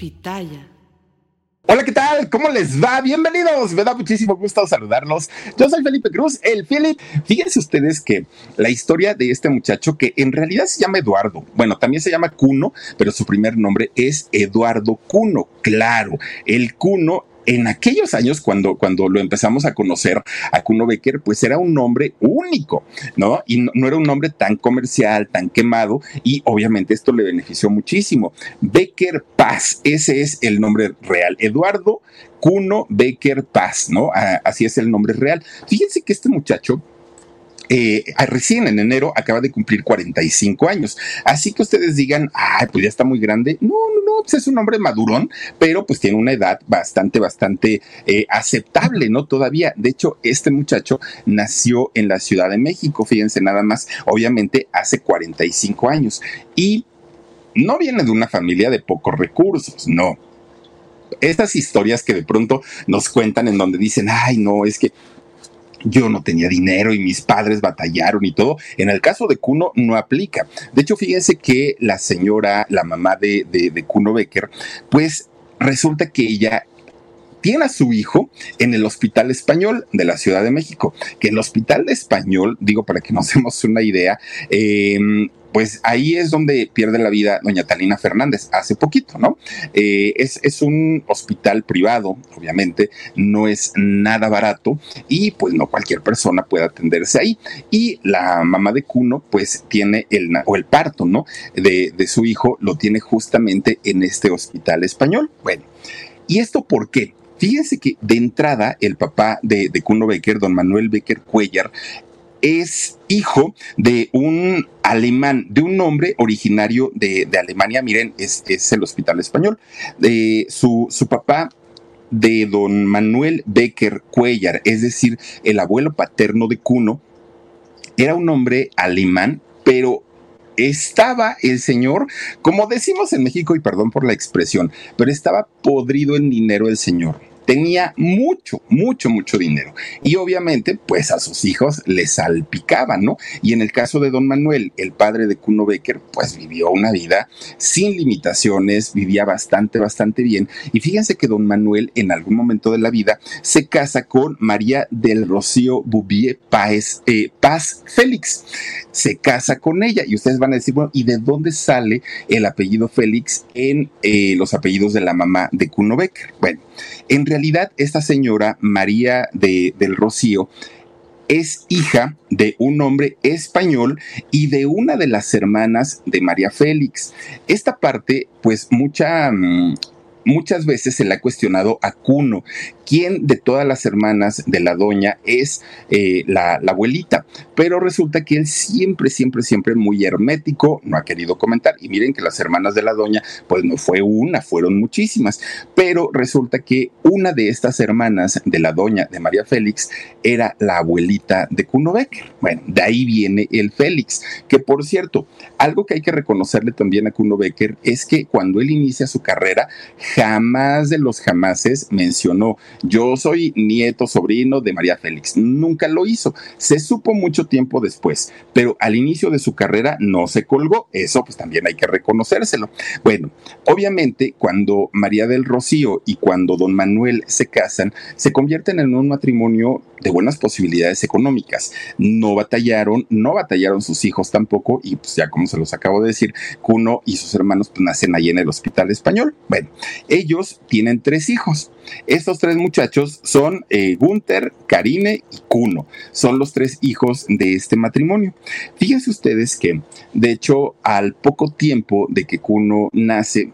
Pitaya. Hola, ¿qué tal? ¿Cómo les va? Bienvenidos. Me da muchísimo gusto saludarlos. Yo soy Felipe Cruz, el Philip. Fíjense ustedes que la historia de este muchacho, que en realidad se llama Eduardo, bueno, también se llama Cuno, pero su primer nombre es Eduardo Cuno. Claro, el Cuno en aquellos años, cuando, cuando lo empezamos a conocer a Kuno Becker, pues era un nombre único, ¿no? Y no, era un nombre tan comercial, tan quemado, y obviamente esto le benefició muchísimo. Becker Paz, ese es el nombre real. Eduardo Cuno Becker Paz, ¿no? así es el nombre real. Fíjense que este muchacho eh, recién en enero acaba de cumplir 45 años. Así que ustedes digan, ay, pues ya está muy grande. No, no, no, pues es un hombre madurón, pero pues tiene una edad bastante, bastante eh, aceptable, ¿no? Todavía. De hecho, este muchacho nació en la Ciudad de México, fíjense nada más, obviamente hace 45 años. Y no viene de una familia de pocos recursos, no estas historias que de pronto nos cuentan en donde dicen, ay, no, es que yo no tenía dinero y mis padres batallaron y todo. En el caso de Kuno no aplica. De hecho, fíjense que la señora, la mamá de, de, Kuno Becker, pues resulta que ella tiene a su hijo en el Hospital Español de la Ciudad de México, que el Hospital Español, digo para que nos demos una idea, eh, pues ahí es donde pierde la vida doña Talina Fernández hace poquito, ¿no? Eh, es, es, un hospital privado, obviamente, no es nada barato y pues no cualquier persona puede atenderse ahí. Y la mamá de Cuno pues tiene el, o el parto, ¿no? De, de su hijo lo tiene justamente en este hospital español. Bueno, ¿y esto por qué? Fíjense que de entrada el papá de, de Kuno Becker, don Manuel Becker Cuellar, es hijo de un alemán, de un hombre originario de, Alemania. Miren, es, el Hospital Español. de su, su papá de don Manuel Becker Cuellar, es decir, el abuelo paterno de Cuno, era un hombre alemán, pero estaba el señor, como decimos en México, y perdón por la expresión, pero estaba podrido en dinero el señor tenía mucho, mucho, mucho dinero. Y obviamente, pues a sus hijos les salpicaban, ¿no? Y en el caso de don Manuel, el padre de Kuno Becker, pues vivió una vida sin limitaciones, vivía bastante, bastante bien. Y fíjense que don Manuel en algún momento de la vida se casa con María del Rocío Bouvier Paz, eh, Paz Félix. Se casa con ella y ustedes van a decir, bueno, ¿y de dónde sale el apellido Félix en eh, los apellidos de la mamá de Kuno Becker? Bueno, en realidad, esta señora María de, del Rocío es hija de un hombre español y de una de las hermanas de María Félix. Esta parte, pues mucha... Mm, muchas veces se le ha cuestionado a Cuno, quién de todas las hermanas de la doña es eh, la, abuelita. Pero resulta que él siempre, siempre, siempre muy hermético, no ha querido comentar. Y miren que las hermanas de la doña, pues no fue una, fueron muchísimas. Pero resulta que una de estas hermanas de la doña de María Félix era la abuelita de Kuno Becker. Bueno, de ahí viene el Félix, que por cierto, algo que hay que reconocerle también a Kuno Becker es que cuando él inicia su carrera, jamás de los jamases mencionó yo soy nieto, sobrino de María Félix. Nunca lo hizo. Se supo mucho tiempo después, pero al inicio de su carrera no se colgó. Eso pues también hay que reconocérselo. Bueno, obviamente cuando María del Rocío y cuando don Manuel se casan, se convierten en un matrimonio de buenas posibilidades económicas. No batallaron, no batallaron sus hijos tampoco y pues ya como se los acabo de decir, Cuno y sus hermanos pues nacen ahí en el Hospital Español. Bueno, ellos tienen tres hijos. Estos tres muchachos son eh, Gunther, Karine y Kuno. Son los tres hijos de este matrimonio. Fíjense ustedes que, de hecho, al poco tiempo de que Kuno nace,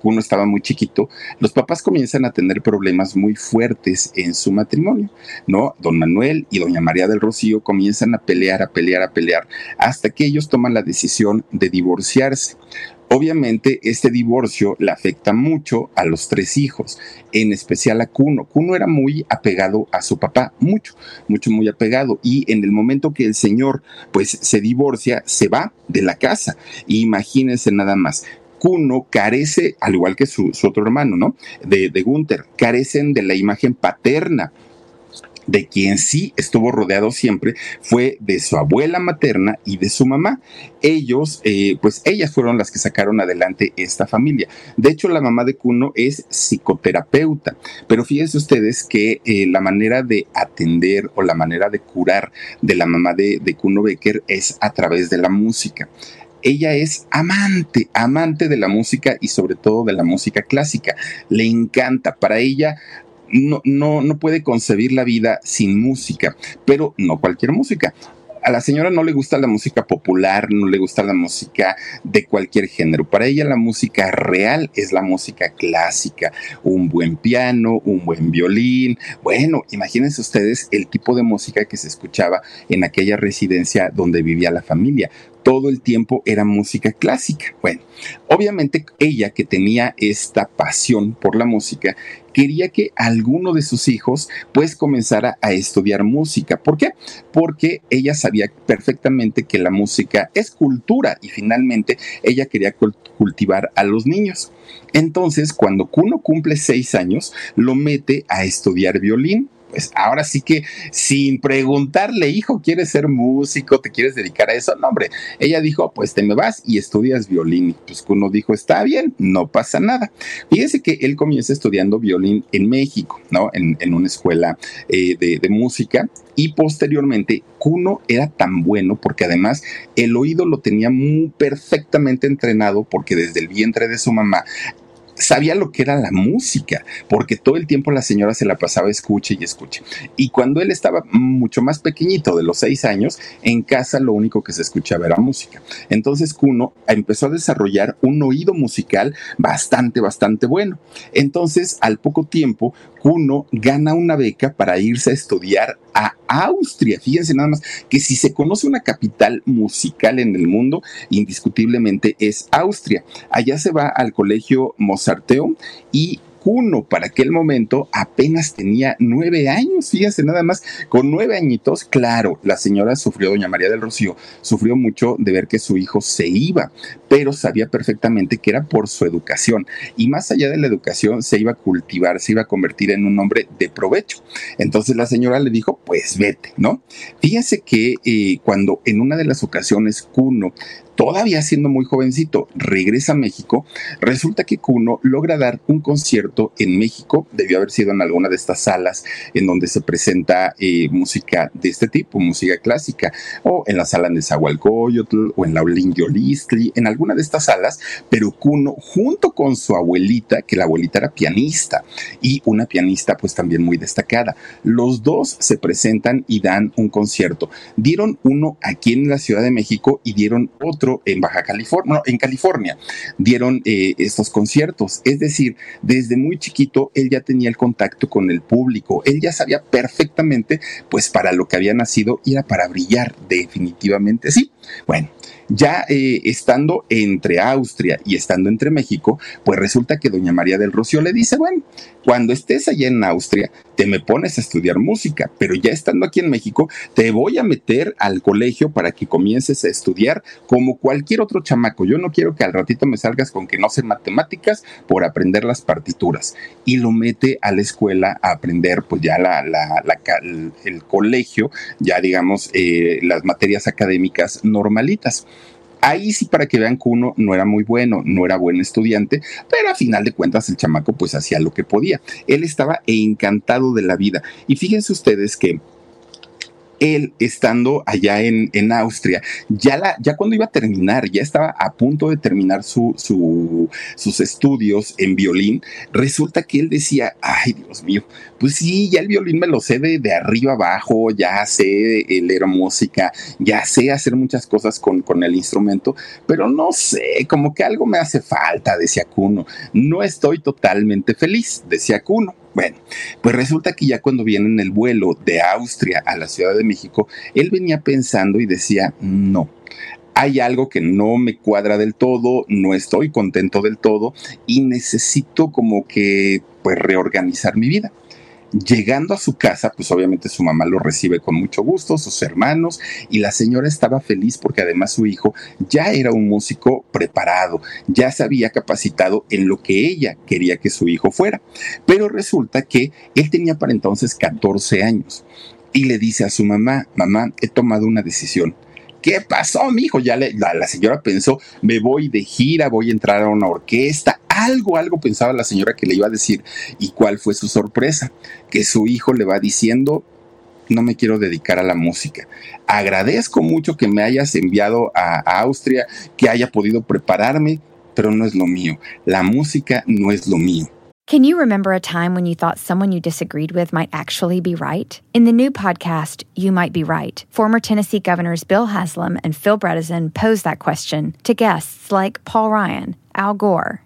Kuno estaba muy chiquito, los papás comienzan a tener problemas muy fuertes en su matrimonio, ¿no? Don Manuel y doña María del Rocío comienzan a pelear, a pelear, a pelear, hasta que ellos toman la decisión de divorciarse. Obviamente este divorcio le afecta mucho a los tres hijos, en especial a Kuno. Kuno era muy apegado a su papá, mucho, mucho, muy apegado. Y en el momento que el señor pues se divorcia, se va de la casa. Imagínense nada más. Kuno carece, al igual que su, otro hermano, ¿no? De, de Gunther, carecen de la imagen paterna de quien sí estuvo rodeado siempre fue de su abuela materna y de su mamá. Ellos, eh, pues ellas fueron las que sacaron adelante esta familia. De hecho, la mamá de Kuno es psicoterapeuta, pero fíjense ustedes que eh, la manera de atender o la manera de curar de la mamá de, de Kuno Becker es a través de la música ella es amante, amante de la música y sobre todo de la música clásica. Le encanta. Para ella no, no, no puede concebir la vida sin música, pero no cualquier música a la señora no le gusta la música popular, no le gusta la música de cualquier género. Para ella la música real es la música clásica, un buen piano, un buen violín. Bueno, imagínense ustedes el tipo de música que se escuchaba en aquella residencia donde vivía la familia todo el tiempo era música clásica. Bueno, obviamente ella que tenía esta pasión por la música, quería que alguno de sus hijos pues comenzara a estudiar música. ¿Por qué? Porque ella sabía perfectamente que la música es cultura y finalmente ella quería cultivar a los niños. Entonces, cuando Kuno cumple seis años, lo mete a estudiar violín pues ahora sí que sin preguntarle, hijo, ¿quieres ser músico? ¿Te quieres dedicar a eso? No, hombre, ella dijo, pues te me vas y estudias violín. Pues uno dijo, está bien, no pasa nada. Fíjese que él comienza estudiando violín en México, ¿no? En, una escuela eh, de, de música y posteriormente Kuno era tan bueno porque además el oído lo tenía muy perfectamente entrenado porque desde el vientre de su mamá sabía lo que era la música, porque todo el tiempo la señora se la pasaba escuche y escuche. Y cuando él estaba mucho más pequeñito, de los seis años, en casa lo único que se escuchaba era música. Entonces Kuno empezó a desarrollar un oído musical bastante, bastante bueno. Entonces, al poco tiempo, Kuno gana una beca para irse a estudiar a Austria. Fíjense nada más que si se conoce una capital musical en el mundo, indiscutiblemente es Austria. Allá se va al colegio Mozarteum y uno para aquel momento apenas tenía nueve años, fíjense nada más, con nueve añitos, claro, la señora sufrió, doña María del Rocío, sufrió mucho de ver que su hijo se iba, pero sabía perfectamente que era por su educación y más allá de la educación se iba a cultivar, se iba a convertir en un hombre de provecho. Entonces la señora le dijo, pues vete, ¿no? Fíjense que eh, cuando en una de las ocasiones Cuno todavía siendo muy jovencito, regresa a México, resulta que Kuno logra dar un concierto en México, debió haber sido en alguna de estas salas en donde se presenta eh, música de este tipo, música clásica, o en la sala de Zahualcoyotl, o en la Olingiolistli, en alguna de estas salas, pero Kuno, junto con su abuelita, que la abuelita era pianista, y una pianista pues también muy destacada, los dos se presentan y dan un concierto. Dieron uno aquí en la Ciudad de México y dieron otro en Baja California, en California, dieron eh, estos conciertos. Es decir, desde muy chiquito él ya tenía el contacto con el público, él ya sabía perfectamente, pues para lo que había nacido era para brillar, definitivamente sí. Bueno, ya eh, estando entre Austria y estando entre México, pues resulta que doña María del Rocío le dice, bueno, cuando estés allá en Austria, te me pones a estudiar música, pero ya estando aquí en México, te voy a meter al colegio para que comiences a estudiar como cualquier otro chamaco. Yo no quiero que al ratito me salgas con que no sé matemáticas por aprender las partituras. Y lo mete a la escuela a aprender, pues ya la, el colegio, ya digamos, eh, las materias académicas normalitas. Ahí sí para que vean que uno no era muy bueno, no era buen estudiante, pero a final de cuentas el chamaco pues hacía lo que podía. Él estaba encantado de la vida. Y fíjense ustedes que él estando allá en, en Austria, ya, la, ya cuando iba a terminar, ya estaba a punto de terminar su, sus estudios en violín, resulta que él decía, ay Dios mío, pues sí, ya el violín me lo sé de, de arriba abajo, ya sé leer música, ya sé hacer muchas cosas con, con el instrumento, pero no sé, como que algo me hace falta, decía Kuno, no estoy totalmente feliz, decía Kuno. Bueno, pues resulta que ya cuando viene en el vuelo de Austria a la Ciudad de México, él venía pensando y decía, no, hay algo que no me cuadra del todo, no estoy contento del todo y necesito como que pues reorganizar mi vida. Llegando a su casa, pues obviamente su mamá lo recibe con mucho gusto, sus hermanos, y la señora estaba feliz porque además su hijo ya era un músico preparado, ya se había capacitado en lo que ella quería que su hijo fuera. Pero resulta que él tenía para entonces 14 años y le dice a su mamá, mamá, he tomado una decisión. ¿Qué pasó, mi hijo? Ya la, la, señora pensó, me voy de gira, voy a entrar a una orquesta, algo, algo pensaba la señora que le iba a decir. ¿Y cuál fue su sorpresa? Que su hijo le va diciendo, no me quiero dedicar a la música. Agradezco mucho que me hayas enviado a, Austria, que haya podido prepararme, pero no es lo mío. La música no es lo mío. Can you remember a time when you thought someone you disagreed with might actually be right? In the new podcast, You Might Be Right, former Tennessee governors Bill Haslam and Phil Bredesen pose that question to guests like Paul Ryan, Al Gore,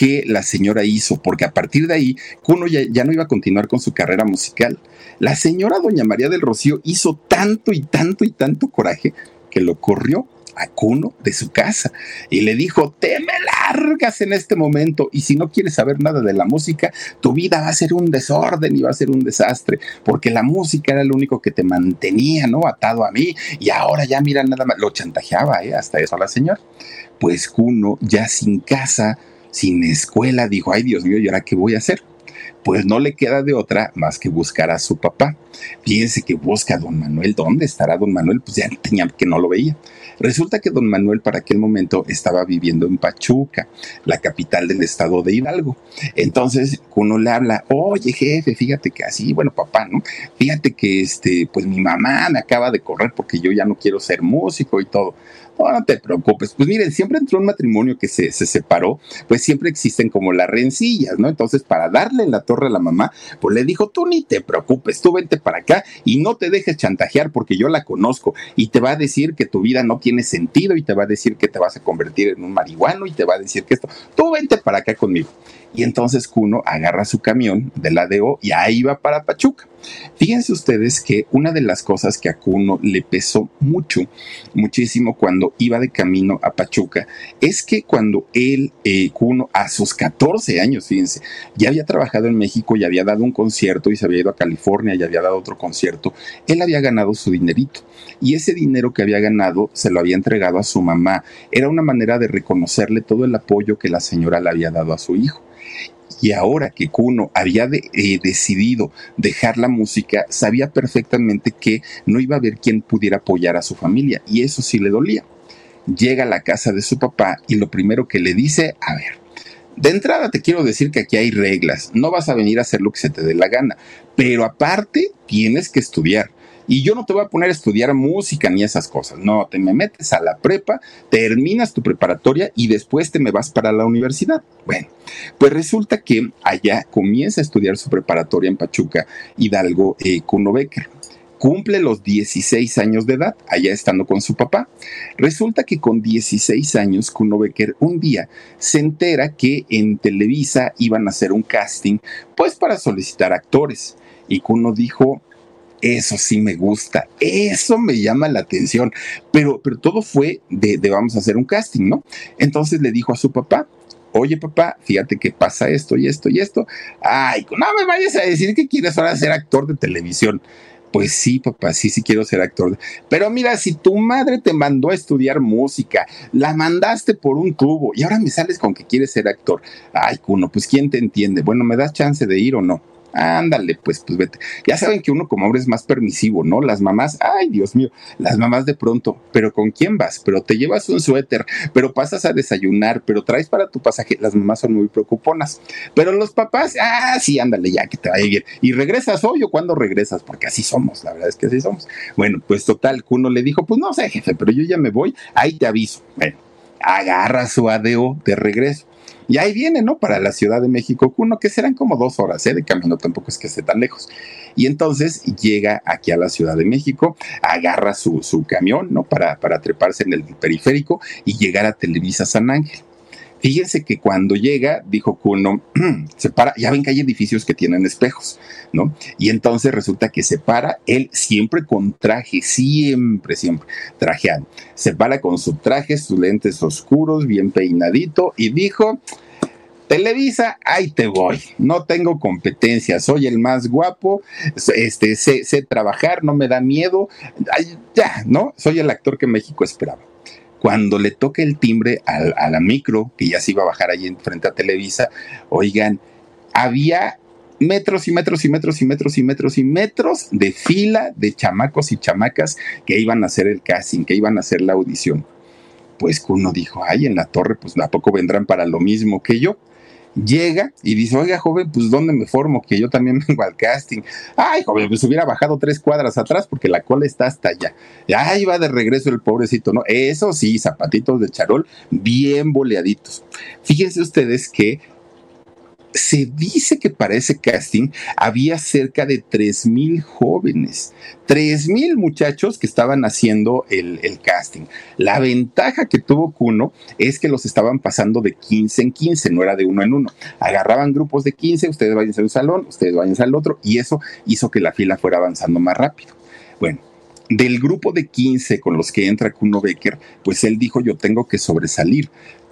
que la señora hizo, porque a partir de ahí Kuno ya, ya, no iba a continuar con su carrera musical. La señora doña María del Rocío hizo tanto y tanto y tanto coraje que lo corrió a Kuno de su casa y le dijo, te me largas en este momento y si no quieres saber nada de la música, tu vida va a ser un desorden y va a ser un desastre, porque la música era lo único que te mantenía, ¿no? Atado a mí y ahora ya mira nada más, lo chantajeaba, ¿eh? Hasta eso la señora. Pues Kuno ya sin casa, sin escuela, dijo, ay Dios mío, ¿y ahora qué voy a hacer? Pues no le queda de otra más que buscar a su papá. Fíjense que busca a don Manuel. ¿Dónde estará don Manuel? Pues ya tenía que no lo veía. Resulta que don Manuel para aquel momento estaba viviendo en Pachuca, la capital del estado de Hidalgo. Entonces uno le habla, oye jefe, fíjate que así, bueno papá, ¿no? Fíjate que este, pues mi mamá me acaba de correr porque yo ya no quiero ser músico y todo. No, no te preocupes. Pues miren, siempre entró un matrimonio que se, se, separó, pues siempre existen como las rencillas, ¿no? Entonces, para darle la torre a la mamá, pues le dijo, tú ni te preocupes, tú vente para acá y no te dejes chantajear porque yo la conozco y te va a decir que tu vida no tiene sentido y te va a decir que te vas a convertir en un marihuano y te va a decir que esto, tú vente para acá conmigo. Y entonces Kuno agarra su camión de la DO y ahí va para Pachuca. Fíjense ustedes que una de las cosas que a Kuno le pesó mucho, muchísimo cuando iba de camino a Pachuca, es que cuando él, eh, Kuno, a sus 14 años, fíjense, ya había trabajado en México y había dado un concierto y se había ido a California y había dado otro concierto, él había ganado su dinerito. Y ese dinero que había ganado se lo había entregado a su mamá. Era una manera de reconocerle todo el apoyo que la señora le había dado a su hijo. Y ahora que Kuno había eh, decidido dejar la música, sabía perfectamente que no iba a haber quien pudiera apoyar a su familia y eso sí le dolía. Llega a la casa de su papá y lo primero que le dice, a ver, de entrada te quiero decir que aquí hay reglas, no vas a venir a hacer lo que se te dé la gana, pero aparte tienes que estudiar y yo no te voy a poner a estudiar música ni esas cosas. No, te me metes a la prepa, terminas tu preparatoria y después te me vas para la universidad. Bueno, pues resulta que allá comienza a estudiar su preparatoria en Pachuca, Hidalgo, eh, Kuno Becker cumple los 16 años de edad, allá estando con su papá. Resulta que con 16 años, Kuno Becker un día se entera que en Televisa iban a hacer un casting, pues para solicitar actores. Y Kuno dijo, eso sí me gusta, eso me llama la atención, pero, pero todo fue de, de vamos a hacer un casting, ¿no? Entonces le dijo a su papá, oye papá, fíjate que pasa esto y esto y esto. Ay, no me vayas a decir que quieres ahora ser actor de televisión. Pues sí, papá, sí, sí quiero ser actor. Pero mira, si tu madre te mandó a estudiar música, la mandaste por un tubo y ahora me sales con que quieres ser actor. Ay, Cuno, pues ¿quién te entiende? Bueno, ¿me das chance de ir o no? Ándale, pues, pues vete. Ya saben que uno como hombre es más permisivo, ¿no? Las mamás, ay, Dios mío, las mamás de pronto, pero ¿con quién vas? Pero te llevas un suéter, pero pasas a desayunar, pero traes para tu pasaje. Las mamás son muy preocuponas. Pero los papás, ah, sí, ándale, ya que te vaya bien. Y regresas hoy o cuando regresas, porque así somos, la verdad es que así somos. Bueno, pues total, uno le dijo, pues no sé, jefe, pero yo ya me voy, ahí te aviso. Bueno, agarra su ADO de regreso y ahí viene, ¿no? Para la Ciudad de México, uno que serán como dos horas ¿eh? de camino, tampoco es que esté tan lejos. Y entonces llega aquí a la Ciudad de México, agarra su, su camión, ¿no? Para, para treparse en el periférico y llegar a Televisa San Ángel. Fíjense que cuando llega, dijo Kuno, se para, ya ven que hay edificios que tienen espejos, ¿no? Y entonces resulta que se para, él siempre con traje, siempre, siempre trajeado. Se para con su traje, sus lentes oscuros, bien peinadito, y dijo, Televisa, ahí te voy. No tengo competencia, soy el más guapo, este, sé, sé trabajar, no me da miedo. ya, ¿no? Soy el actor que México esperaba cuando le toque el timbre a, la micro, que ya se iba a bajar allí frente a Televisa, oigan, había metros y metros y metros y metros y metros y metros de fila de chamacos y chamacas que iban a hacer el casting, que iban a hacer la audición. Pues uno dijo, ay, en la torre, pues ¿a poco vendrán para lo mismo que yo? Llega y dice, oiga, joven, pues ¿dónde me formo? Que yo también vengo al casting. Ay, joven, pues hubiera bajado tres cuadras atrás porque la cola está hasta allá. Ahí va de regreso el pobrecito, ¿no? Eso sí, zapatitos de charol bien boleaditos. Fíjense ustedes que se dice que para ese casting había cerca de 3.000 jóvenes, 3.000 muchachos que estaban haciendo el, casting. La ventaja que tuvo Kuno es que los estaban pasando de 15 en 15, no era de uno en uno. Agarraban grupos de 15, ustedes vayan a un salón, ustedes vayan al otro, y eso hizo que la fila fuera avanzando más rápido. Bueno, del grupo de 15 con los que entra Kuno Becker, pues él dijo yo tengo que sobresalir.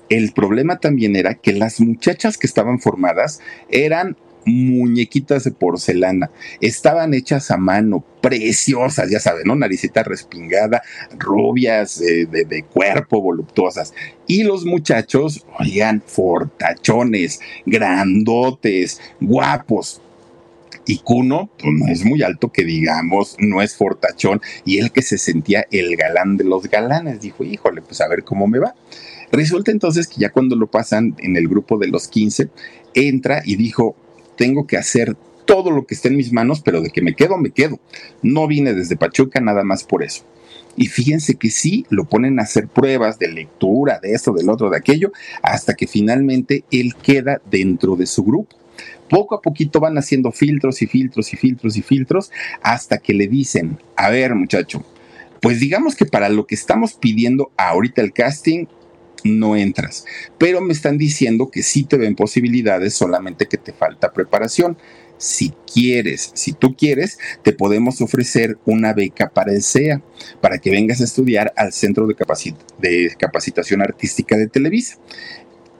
El problema también era que las muchachas que estaban formadas eran muñequitas de porcelana, estaban hechas a mano, preciosas, ya saben, ¿no? Naricita respingada, rubias, de, de, cuerpo, voluptuosas. Y los muchachos, oigan, fortachones, grandotes, guapos. Y Cuno, pues no es muy alto que digamos, no es fortachón, y él que se sentía el galán de los galanes, dijo, híjole, pues a ver cómo me va. Resulta entonces que ya cuando lo pasan en el grupo de los 15, entra y dijo, tengo que hacer todo lo que esté en mis manos, pero de que me quedo, me quedo. No vine desde Pachuca nada más por eso. Y fíjense que sí, lo ponen a hacer pruebas de lectura, de esto, del otro, de aquello, hasta que finalmente él queda dentro de su grupo. Poco a poquito van haciendo filtros y filtros y filtros y filtros hasta que le dicen, a ver muchacho, pues digamos que para lo que estamos pidiendo ahorita el casting, no entras. Pero me están diciendo que sí te ven posibilidades, solamente que te falta preparación. Si quieres, si tú quieres, te podemos ofrecer una beca para el SEA, para que vengas a estudiar al Centro de, Capacitación Artística de Televisa.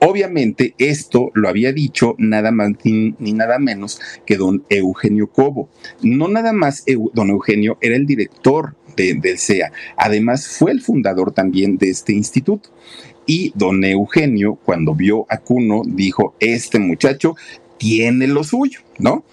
Obviamente esto lo había dicho nada más ni, nada menos que don Eugenio Cobo. No nada más don Eugenio era el director del SEA, además fue el fundador también de este instituto. Y don Eugenio, cuando vio a Cuno, dijo, este muchacho tiene lo suyo, ¿no?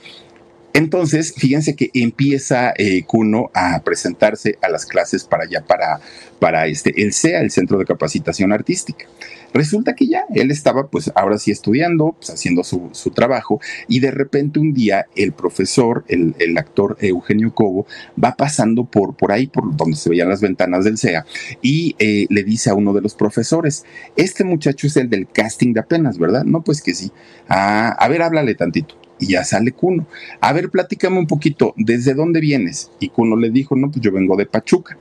Entonces, fíjense que empieza eh, Kuno a presentarse a las clases para allá, para, para este, el CEA, el Centro de Capacitación Artística. Resulta que ya él estaba, pues ahora sí estudiando, pues, haciendo su, trabajo, y de repente un día el profesor, el, actor Eugenio Cobo, va pasando por, por ahí, por donde se veían las ventanas del CEA, y eh, le dice a uno de los profesores: Este muchacho es el del casting de apenas, ¿verdad? No, pues que sí. Ah, a ver, háblale tantito y ya sale Cuno. A ver, platícame un poquito, ¿desde dónde vienes? Y Cuno le dijo, no, pues yo vengo de Pachuca.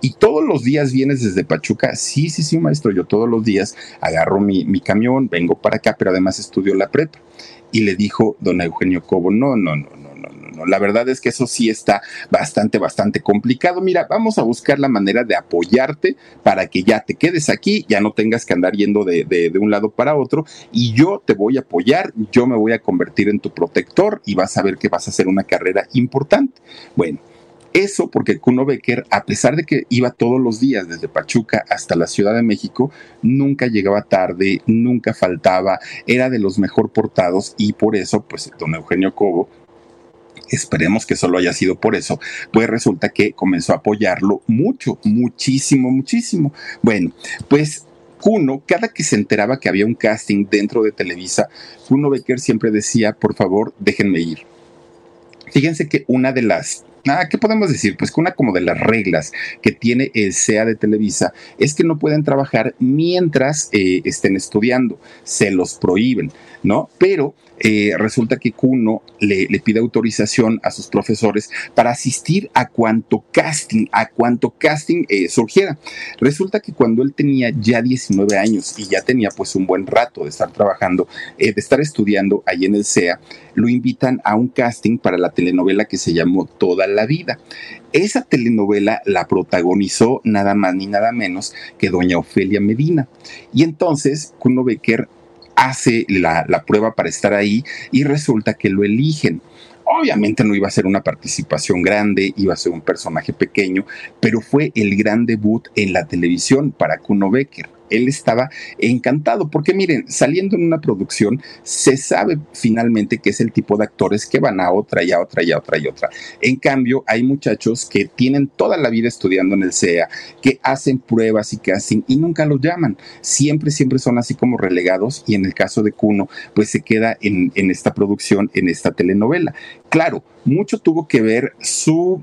Y todos los días vienes desde Pachuca. Sí, sí, sí, maestro, yo todos los días agarro mi, mi camión, vengo para acá, pero además estudio la prepa. Y le dijo don Eugenio Cobo, no, no, no, la verdad es que eso sí está bastante, bastante complicado. Mira, vamos a buscar la manera de apoyarte para que ya te quedes aquí, ya no tengas que andar yendo de, de un lado para otro y yo te voy a apoyar, yo me voy a convertir en tu protector y vas a ver que vas a hacer una carrera importante. Bueno. Eso porque Kuno Becker, a pesar de que iba todos los días desde Pachuca hasta la Ciudad de México, nunca llegaba tarde, nunca faltaba, era de los mejor portados y por eso, pues, don Eugenio Cobo esperemos que solo haya sido por eso, pues resulta que comenzó a apoyarlo mucho, muchísimo, muchísimo. Bueno, pues Kuno, cada que se enteraba que había un casting dentro de Televisa, Kuno Becker siempre decía, por favor, déjenme ir. Fíjense que una de las Ah, ¿qué podemos decir? Pues que una como de las reglas que tiene el SEA de Televisa es que no pueden trabajar mientras eh, estén estudiando, se los prohíben, ¿no? Pero eh, resulta que Kuno le, pide autorización a sus profesores para asistir a cuanto casting, a cuanto casting eh, surgiera. Resulta que cuando él tenía ya 19 años y ya tenía pues un buen rato de estar trabajando, de estar estudiando ahí en el SEA, lo invitan a un casting para la telenovela que se llamó Toda la Vida. Esa telenovela la protagonizó nada más ni nada menos que doña Ofelia Medina. Y entonces Kuno Becker hace la, la prueba para estar ahí y resulta que lo eligen. Obviamente no iba a ser una participación grande, iba a ser un personaje pequeño, pero fue el gran debut en la televisión para Kuno Becker él estaba encantado, porque miren, saliendo en una producción, se sabe finalmente que es el tipo de actores que van a otra y a otra y a otra y otra. En cambio, hay muchachos que tienen toda la vida estudiando en el CEA, que hacen pruebas y casting y nunca los llaman. Siempre, siempre son así como relegados y en el caso de Cuno, pues se queda en, en esta producción, en esta telenovela. Claro, mucho tuvo que ver su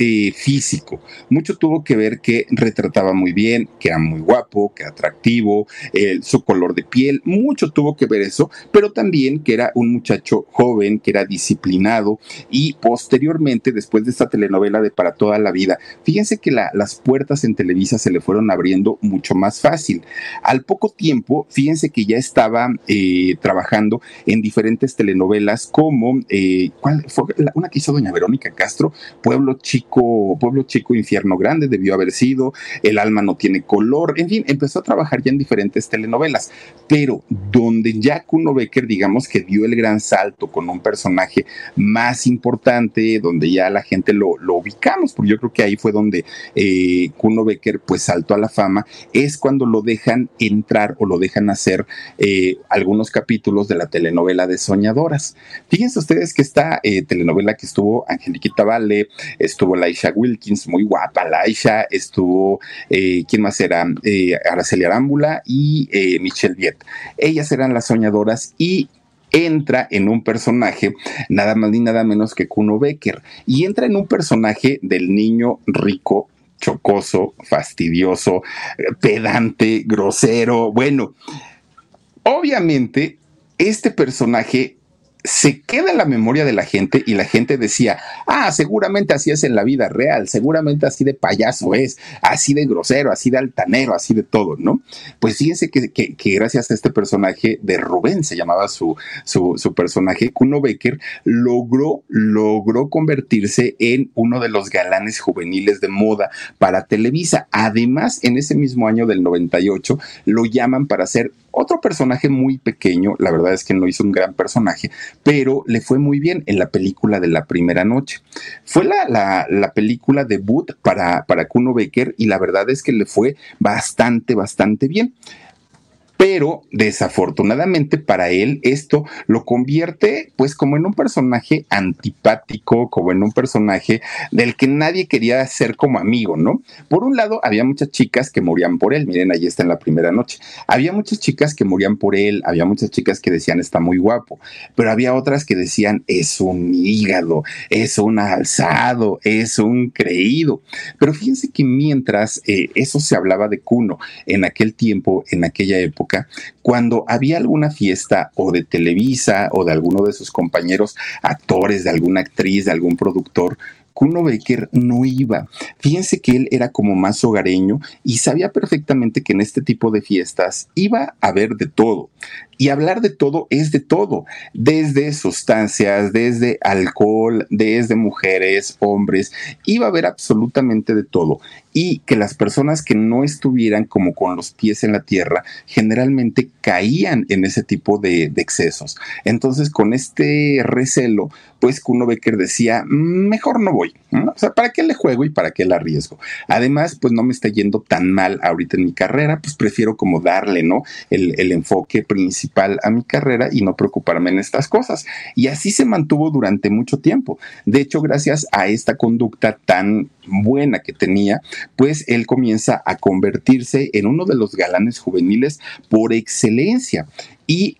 Eh, físico. Mucho tuvo que ver que retrataba muy bien, que era muy guapo, que era atractivo, su color de piel, mucho tuvo que ver eso, pero también que era un muchacho joven, que era disciplinado y posteriormente, después de esta telenovela de Para toda la vida, fíjense que las puertas en Televisa se le fueron abriendo mucho más fácil. Al poco tiempo, fíjense que ya estaba eh, trabajando en diferentes telenovelas como, eh, ¿cuál fue una que hizo doña Verónica Castro? Pueblo Chico Pueblo Chico, Infierno Grande debió haber sido, El alma no tiene color, en fin, empezó a trabajar ya en diferentes telenovelas, pero donde ya Kuno Becker, digamos que dio el gran salto con un personaje más importante, donde ya la gente lo, ubicamos, porque yo creo que ahí fue donde eh, Kuno Becker pues saltó a la fama, es cuando lo dejan entrar o lo dejan hacer eh, algunos capítulos de la telenovela de Soñadoras. Fíjense ustedes que esta eh, telenovela que estuvo Angeliquita Vale, estuvo Laisha Wilkins, muy guapa Laisha, estuvo, eh, ¿quién más era? Eh, Araceli Arámbula y eh, Michelle Viet. Ellas eran las soñadoras y entra en un personaje nada más ni nada menos que Kuno Becker y entra en un personaje del niño rico chocoso, fastidioso, pedante, grosero. Bueno, obviamente este personaje se queda en la memoria de la gente y la gente decía, ah, seguramente así es en la vida real, seguramente así de payaso es, así de grosero, así de altanero, así de todo, ¿no? Pues fíjense que, gracias a este personaje de Rubén, se llamaba su, su, su, personaje, Kuno Becker logró, logró convertirse en uno de los galanes juveniles de moda para Televisa. Además, en ese mismo año del 98, lo llaman para ser otro personaje muy pequeño, la verdad es que no hizo un gran personaje, pero le fue muy bien en la película de la primera noche. Fue la, la, película debut para, para Kuno Becker y la verdad es que le fue bastante, bastante bien pero desafortunadamente para él esto lo convierte pues como en un personaje antipático, como en un personaje del que nadie quería ser como amigo, ¿no? Por un lado, había muchas chicas que morían por él, miren, ahí está en la primera noche, había muchas chicas que morían por él, había muchas chicas que decían está muy guapo, pero había otras que decían es un hígado, es un alzado, es un creído. Pero fíjense que mientras eh, eso se hablaba de Cuno en aquel tiempo, en aquella época, cuando había alguna fiesta o de Televisa o de alguno de sus compañeros actores, de alguna actriz, de algún productor, Kuno Becker no iba. Fíjense que él era como más hogareño y sabía perfectamente que en este tipo de fiestas iba a haber de todo. Y hablar de todo es de todo, desde sustancias, desde alcohol, desde mujeres, hombres, iba a haber absolutamente de todo. Y que las personas que no estuvieran como con los pies en la tierra, generalmente caían en ese tipo de, excesos. Entonces, con este recelo, pues Kuno Becker decía, mejor no voy. O sea, ¿para qué le juego y para qué le arriesgo? Además, pues no me está yendo tan mal ahorita en mi carrera, pues prefiero como darle, ¿no? El, el enfoque principal a mi carrera y no preocuparme en estas cosas. Y así se mantuvo durante mucho tiempo. De hecho, gracias a esta conducta tan buena que tenía, pues él comienza a convertirse en uno de los galanes juveniles por excelencia. Y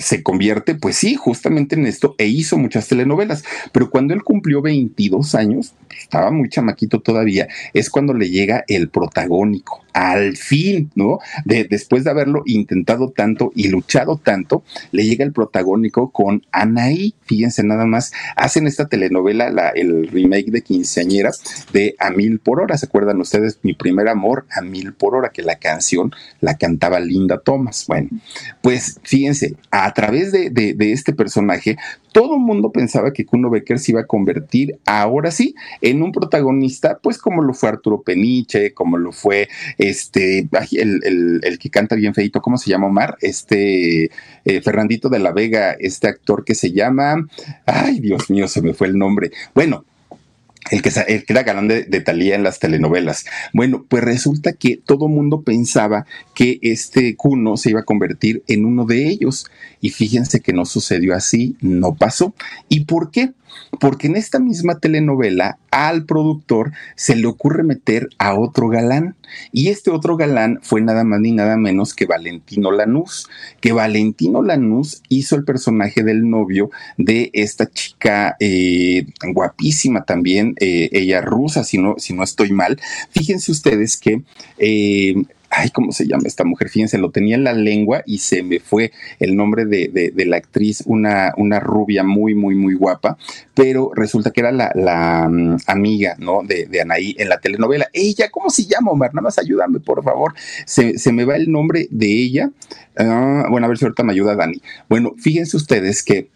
se convierte, pues sí, justamente en esto e hizo muchas telenovelas. Pero cuando él cumplió 22 años, estaba muy chamaquito todavía, es cuando le llega el protagónico al fin, ¿no? De, después de haberlo intentado tanto y luchado tanto, le llega el protagónico con Anaí. Fíjense nada más, hacen esta telenovela, la, el remake de Quinceañera de A Mil por Hora. ¿Se acuerdan ustedes? Mi primer amor, A Mil por Hora, que la canción la cantaba Linda Thomas. Bueno, pues fíjense, a través de, este personaje, todo el mundo pensaba que Kuno Becker se iba a convertir ahora sí en un protagonista, pues como lo fue Arturo Peniche, como lo fue este, el, el, que canta bien feito, ¿cómo se llama Omar? Este, eh, Fernandito de la Vega, este actor que se llama, ay Dios mío, se me fue el nombre. Bueno, el que, era galán de, de, Talía en las telenovelas. Bueno, pues resulta que todo mundo pensaba que este Cuno se iba a convertir en uno de ellos. Y fíjense que no sucedió así, no pasó. ¿Y por qué? Porque en esta misma telenovela al productor se le ocurre meter a otro galán. Y este otro galán fue nada más ni nada menos que Valentino Lanús, que Valentino Lanús hizo el personaje del novio de esta chica eh, guapísima también, eh, ella rusa, si no, si no estoy mal. Fíjense ustedes que eh, ay, ¿cómo se llama esta mujer? Fíjense, lo tenía en la lengua y se me fue el nombre de, la actriz, una, una rubia muy, muy, muy guapa, pero resulta que era la, mm, amiga, ¿no? De, de, Anaí en la telenovela. Ella, ¿cómo se llama, Omar? Nada más ayúdame, por favor. Se, me va el nombre de ella. Ah, bueno, a ver si ahorita me ayuda Dani. Bueno, fíjense ustedes que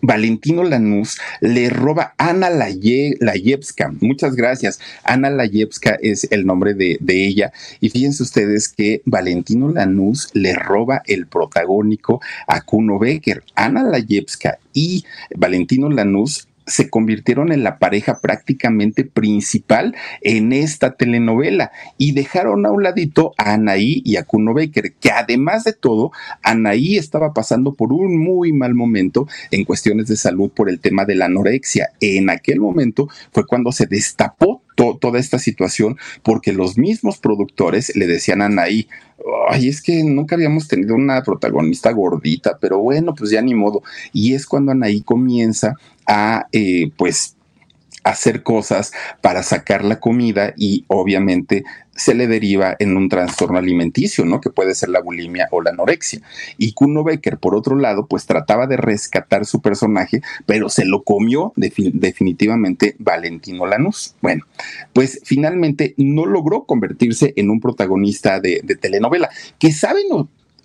Valentino Lanús le roba Ana Layevska. Muchas gracias. Ana Layevska es el nombre de, de, ella. Y fíjense ustedes que Valentino Lanús le roba el protagónico a Kuno Becker. Ana Layevska y Valentino Lanús se convirtieron en la pareja prácticamente principal en esta telenovela y dejaron a un ladito a Anaí y a Kuno Baker, que además de todo, Anaí estaba pasando por un muy mal momento en cuestiones de salud por el tema de la anorexia. En aquel momento fue cuando se destapó toda esta situación porque los mismos productores le decían a Anaí, ay, es que nunca habíamos tenido una protagonista gordita, pero bueno, pues ya ni modo. Y es cuando Anaí comienza a, eh, pues, hacer cosas para sacar la comida y obviamente se le deriva en un trastorno alimenticio, ¿no? Que puede ser la bulimia o la anorexia. Y Kuno Becker, por otro lado, pues trataba de rescatar su personaje, pero se lo comió definitivamente Valentino Lanús. Bueno, pues finalmente no logró convertirse en un protagonista de, telenovela, que saben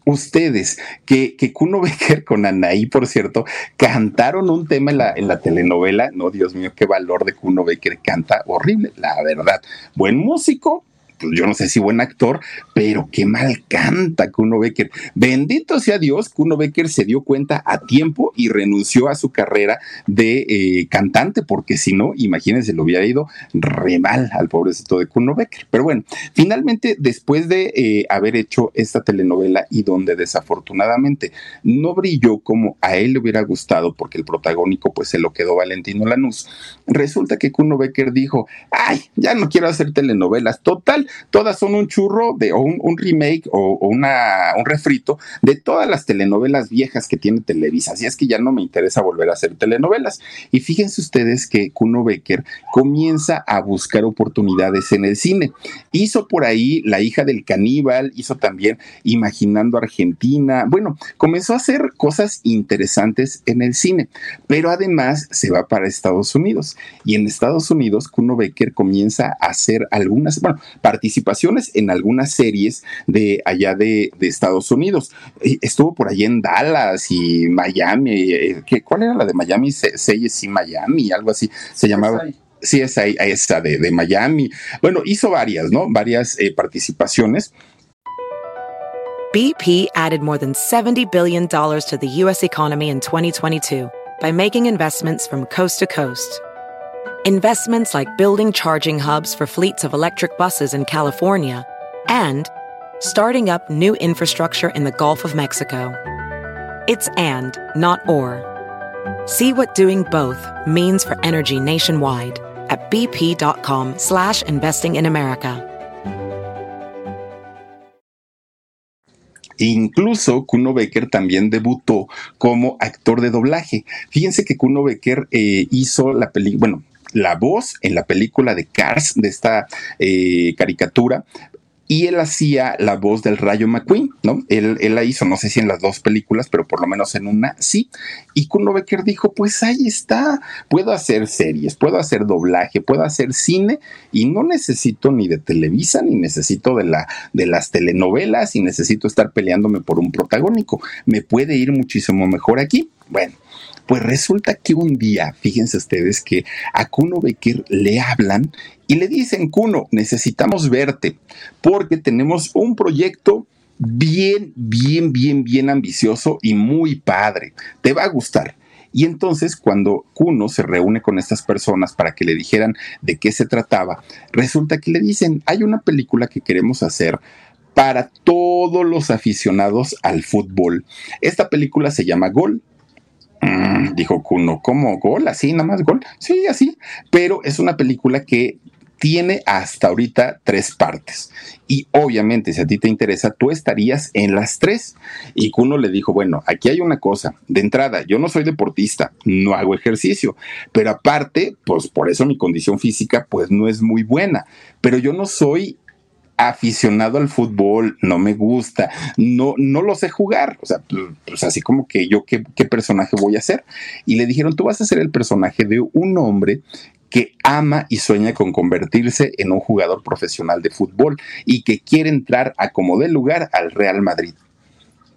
ustedes que, Kuno Becker con Anaí, por cierto, cantaron un tema en la, en la telenovela. No, Dios mío, qué valor de Kuno Becker canta horrible, la verdad. Buen músico, yo no sé si buen actor, pero qué mal canta Kuno Becker. Bendito sea Dios, Kuno Becker se dio cuenta a tiempo y renunció a su carrera de eh, cantante, porque si no, imagínense, lo hubiera ido re mal al pobrecito de Kuno Becker. Pero bueno, finalmente, después de eh, haber hecho esta telenovela y donde desafortunadamente no brilló como a él le hubiera gustado, porque el protagónico pues se lo quedó Valentino Lanús, resulta que Kuno Becker dijo, ay, ya no quiero hacer telenovelas, total, todas son un churro de, o un, remake o, una, un refrito de todas las telenovelas viejas que tiene Televisa. Así es que ya no me interesa volver a hacer telenovelas. Y fíjense ustedes que Kuno Becker comienza a buscar oportunidades en el cine. Hizo por ahí La hija del caníbal, hizo también Imaginando Argentina. Bueno, comenzó a hacer cosas interesantes en el cine, pero además se va para Estados Unidos. Y en Estados Unidos, Kuno Becker comienza a hacer algunas, bueno, participaciones en algunas series de allá de, Estados Unidos. Estuvo por allí en Dallas y Miami. Eh, ¿Cuál era la de Miami? Seyes y Miami, algo así se llamaba. Sí, esa, esa de, de Miami. Bueno, hizo varias, ¿no? Varias eh, participaciones. BP added more than $70 billion to the U.S. economy in 2022 by making investments from coast to coast. Investments like building charging hubs for fleets of electric buses in California, and starting up new infrastructure in the Gulf of Mexico. It's and, not or. See what doing both means for energy nationwide at bp.com slash investing in America. Incluso Kuno Becker también debutó como actor de doblaje. Fíjense que Kuno Becker eh, hizo la película, bueno, la voz en la película de Cars, de esta eh, caricatura, y él hacía la voz del Rayo McQueen, ¿no? Él, él, la hizo, no sé si en las dos películas, pero por lo menos en una sí. Y Kuno Becker dijo, pues ahí está, puedo hacer series, puedo hacer doblaje, puedo hacer cine y no necesito ni de Televisa, ni necesito de, la, de las telenovelas, y necesito estar peleándome por un protagónico. Me puede ir muchísimo mejor aquí. Bueno, pues resulta que un día, fíjense ustedes que a Kuno Becker le hablan y le dicen, Kuno, necesitamos verte porque tenemos un proyecto bien, bien, bien, bien ambicioso y muy padre. Te va a gustar. Y entonces cuando Kuno se reúne con estas personas para que le dijeran de qué se trataba, resulta que le dicen, hay una película que queremos hacer para todos los aficionados al fútbol. Esta película se llama Gol Mm, dijo Kuno, ¿cómo gol? Así, nada más gol. Sí, así. Pero es una película que tiene hasta ahorita tres partes. Y obviamente, si a ti te interesa, tú estarías en las tres. Y Kuno le dijo, bueno, aquí hay una cosa. De entrada, yo no soy deportista, no hago ejercicio, pero aparte, pues por eso mi condición física, pues no es muy buena. Pero yo no soy aficionado al fútbol, no me gusta, no, no lo sé jugar, o sea, pues, así como que yo qué, personaje voy a ser. Y le dijeron, tú vas a ser el personaje de un hombre que ama y sueña con convertirse en un jugador profesional de fútbol y que quiere entrar a como de lugar al Real Madrid.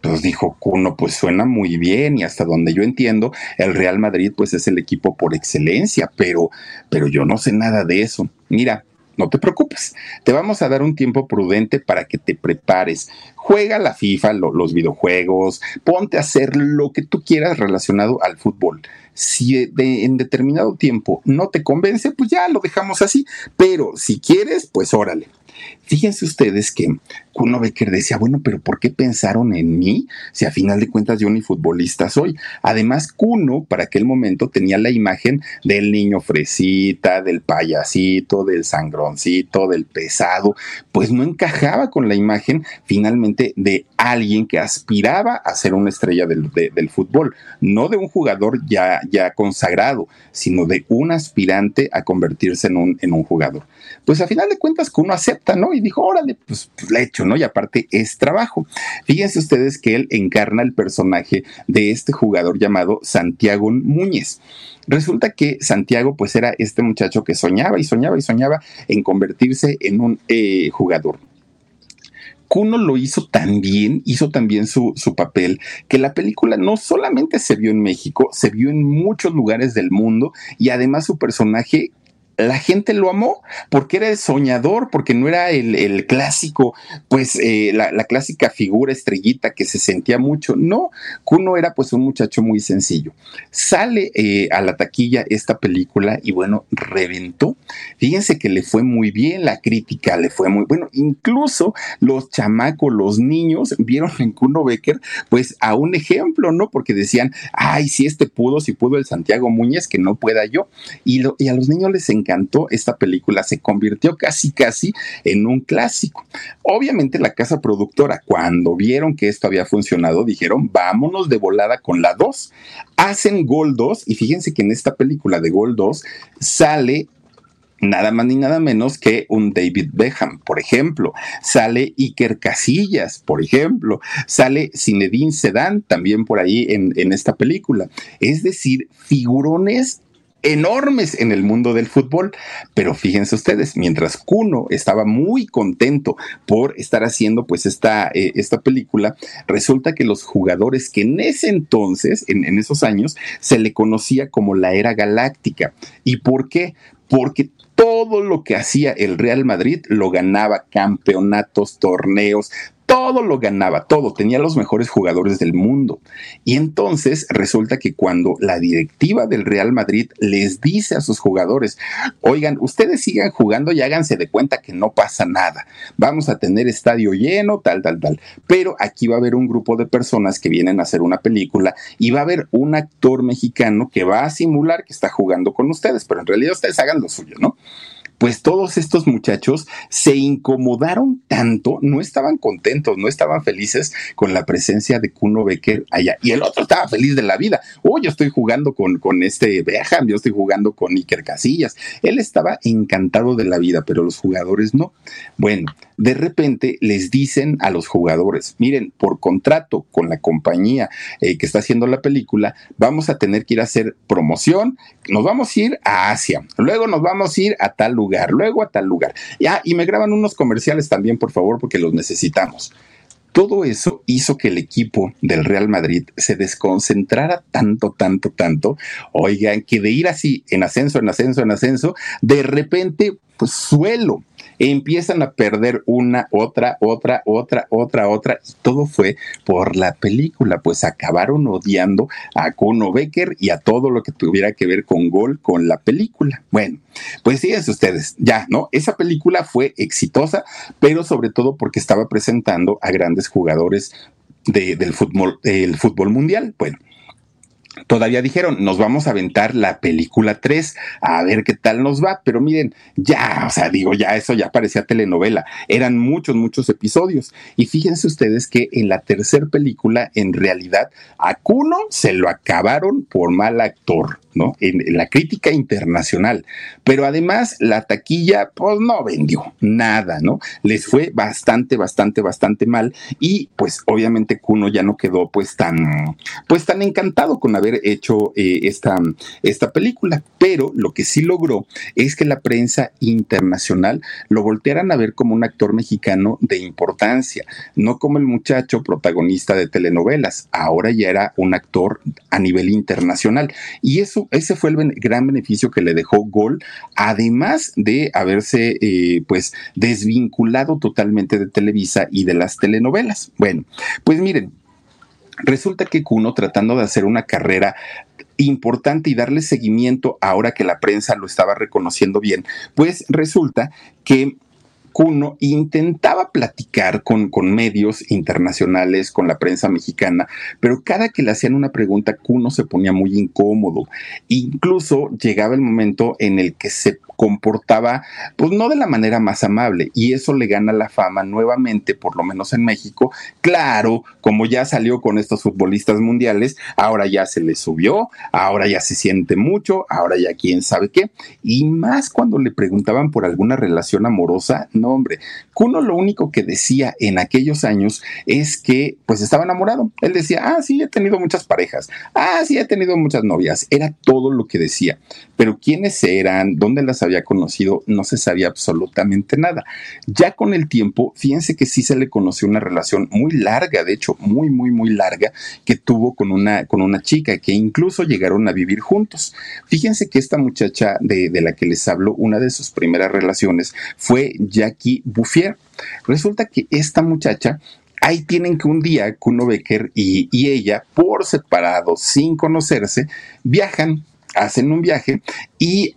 Pues dijo Kuno, pues suena muy bien y hasta donde yo entiendo, el Real Madrid pues es el equipo por excelencia, pero, pero yo no sé nada de eso. Mira, no te preocupes, te vamos a dar un tiempo prudente para que te prepares. Juega la FIFA, los videojuegos, ponte a hacer lo que tú quieras relacionado al fútbol. Si en determinado tiempo no te convence, pues ya lo dejamos así, pero si quieres, pues órale. Fíjense ustedes que Kuno Becker decía, bueno, pero ¿por qué pensaron en mí si a final de cuentas yo ni futbolista soy? Además, Kuno para aquel momento tenía la imagen del niño fresita, del payasito, del sangroncito, del pesado, pues no encajaba con la imagen finalmente de alguien que aspiraba a ser una estrella del, del fútbol, no de un jugador ya, ya consagrado, sino de un aspirante a convertirse en un, en un jugador. Pues a final de cuentas, Kuno acepta, ¿no? Y dijo, órale, pues, pues la he hecho, ¿no? Y aparte es trabajo. Fíjense ustedes que él encarna el personaje de este jugador llamado Santiago Muñez. Resulta que Santiago pues era este muchacho que soñaba y soñaba y soñaba en convertirse en un eh, jugador. Kuno lo hizo tan bien, hizo también su, su, papel, que la película no solamente se vio en México, se vio en muchos lugares del mundo y además su personaje la gente lo amó porque era el soñador, porque no era el, clásico, pues eh, la, clásica figura estrellita que se sentía mucho. No, Kuno era pues un muchacho muy sencillo. Sale eh, a la taquilla esta película y bueno, reventó. Fíjense que le fue muy bien, la crítica le fue muy bueno. Incluso los chamacos, los niños vieron en Kuno Becker pues a un ejemplo, ¿no? Porque decían, ay, si este pudo, si pudo el Santiago Muñez, que no pueda yo. Y, y a los niños les encantó esta película, se convirtió casi casi en un clásico. Obviamente la casa productora, cuando vieron que esto había funcionado, dijeron, vámonos de volada con la 2. Hacen Gol 2 y fíjense que en esta película de Gol 2 sale nada más ni nada menos que un David Beckham, por ejemplo. Sale Iker Casillas, por ejemplo. Sale Zinedine Sedan también por ahí en, en esta película. Es decir, figurones enormes en el mundo del fútbol. Pero fíjense ustedes, mientras Kuno estaba muy contento por estar haciendo pues esta, eh, esta película, resulta que los jugadores que en ese entonces, en, en esos años, se le conocía como la era galáctica. ¿Y por qué? Porque todo lo que hacía el Real Madrid lo ganaba, campeonatos, torneos, todo lo ganaba, todo, tenía los mejores jugadores del mundo. Y entonces resulta que cuando la directiva del Real Madrid les dice a sus jugadores, oigan, ustedes sigan jugando y háganse de cuenta que no pasa nada, vamos a tener estadio lleno, tal, tal, tal, pero aquí va a haber un grupo de personas que vienen a hacer una película y va a haber un actor mexicano que va a simular que está jugando con ustedes, pero en realidad ustedes hagan lo suyo, ¿no? Pues todos estos muchachos se incomodaron tanto, no estaban contentos, no estaban felices con la presencia de Kuno Becker allá. Y el otro estaba feliz de la vida. Oh, yo estoy jugando con, con este Beham, yo estoy jugando con Iker Casillas. Él estaba encantado de la vida, pero los jugadores no. Bueno, de repente les dicen a los jugadores, miren, por contrato con la compañía eh, que está haciendo la película, vamos a tener que ir a hacer promoción, nos vamos a ir a Asia, luego nos vamos a ir a tal lugar, luego a tal lugar. Ya, y me graban unos comerciales también, por favor, porque los necesitamos. Todo eso hizo que el equipo del Real Madrid se desconcentrara tanto, tanto, tanto, oigan, que de ir así en ascenso, en ascenso, en ascenso, de repente, pues suelo empiezan a perder una, otra, otra, otra, otra, otra, y todo fue por la película, pues acabaron odiando a Kuno Becker y a todo lo que tuviera que ver con Gol con la película. Bueno, pues fíjense ustedes, ya, ¿no? Esa película fue exitosa, pero sobre todo porque estaba presentando a grandes jugadores del fútbol, del fútbol mundial. Bueno, Todavía dijeron, nos vamos a aventar la película 3, a ver qué tal nos va, pero miren, ya, o sea, digo, ya eso ya parecía telenovela, eran muchos, muchos episodios. Y fíjense ustedes que en la tercera película, en realidad, a Kuno se lo acabaron por mal actor. En, la crítica internacional. Pero además la taquilla, pues no vendió nada, ¿no? Les fue bastante, bastante, bastante mal y pues obviamente Kuno ya no quedó pues tan, pues tan encantado con haber hecho eh, esta, esta película. Pero lo que sí logró es que la prensa internacional lo voltearan a ver como un actor mexicano de importancia, no como el muchacho protagonista de telenovelas. Ahora ya era un actor a nivel internacional. Y eso ese fue el gran beneficio que le dejó Gol, además de haberse eh, pues desvinculado totalmente de Televisa y de las telenovelas. Bueno, pues miren, resulta que Kuno tratando de hacer una carrera importante y darle seguimiento ahora que la prensa lo estaba reconociendo bien, pues resulta que Kuno intentaba platicar con, con medios internacionales, con la prensa mexicana, pero cada que le hacían una pregunta, Kuno se ponía muy incómodo. Incluso llegaba el momento en el que se comportaba, pues no de la manera más amable, y eso le gana la fama nuevamente, por lo menos en México. Claro, como ya salió con estos futbolistas mundiales, ahora ya se le subió, ahora ya se siente mucho, ahora ya quién sabe qué, y más cuando le preguntaban por alguna relación amorosa, no hombre, Kuno lo único que decía en aquellos años es que pues estaba enamorado. Él decía, ah, sí, he tenido muchas parejas, ah, sí, he tenido muchas novias, era todo lo que decía, pero quiénes eran, dónde las había conocido, no se sabía absolutamente nada. Ya con el tiempo, fíjense que sí se le conoció una relación muy larga, de hecho, muy, muy, muy larga, que tuvo con una, con una chica, que incluso llegaron a vivir juntos. Fíjense que esta muchacha de, de la que les hablo, una de sus primeras relaciones fue Jackie Bouffier. Resulta que esta muchacha ahí tienen que un día Kuno Becker y, y, ella, por separado, sin conocerse, viajan, hacen un viaje y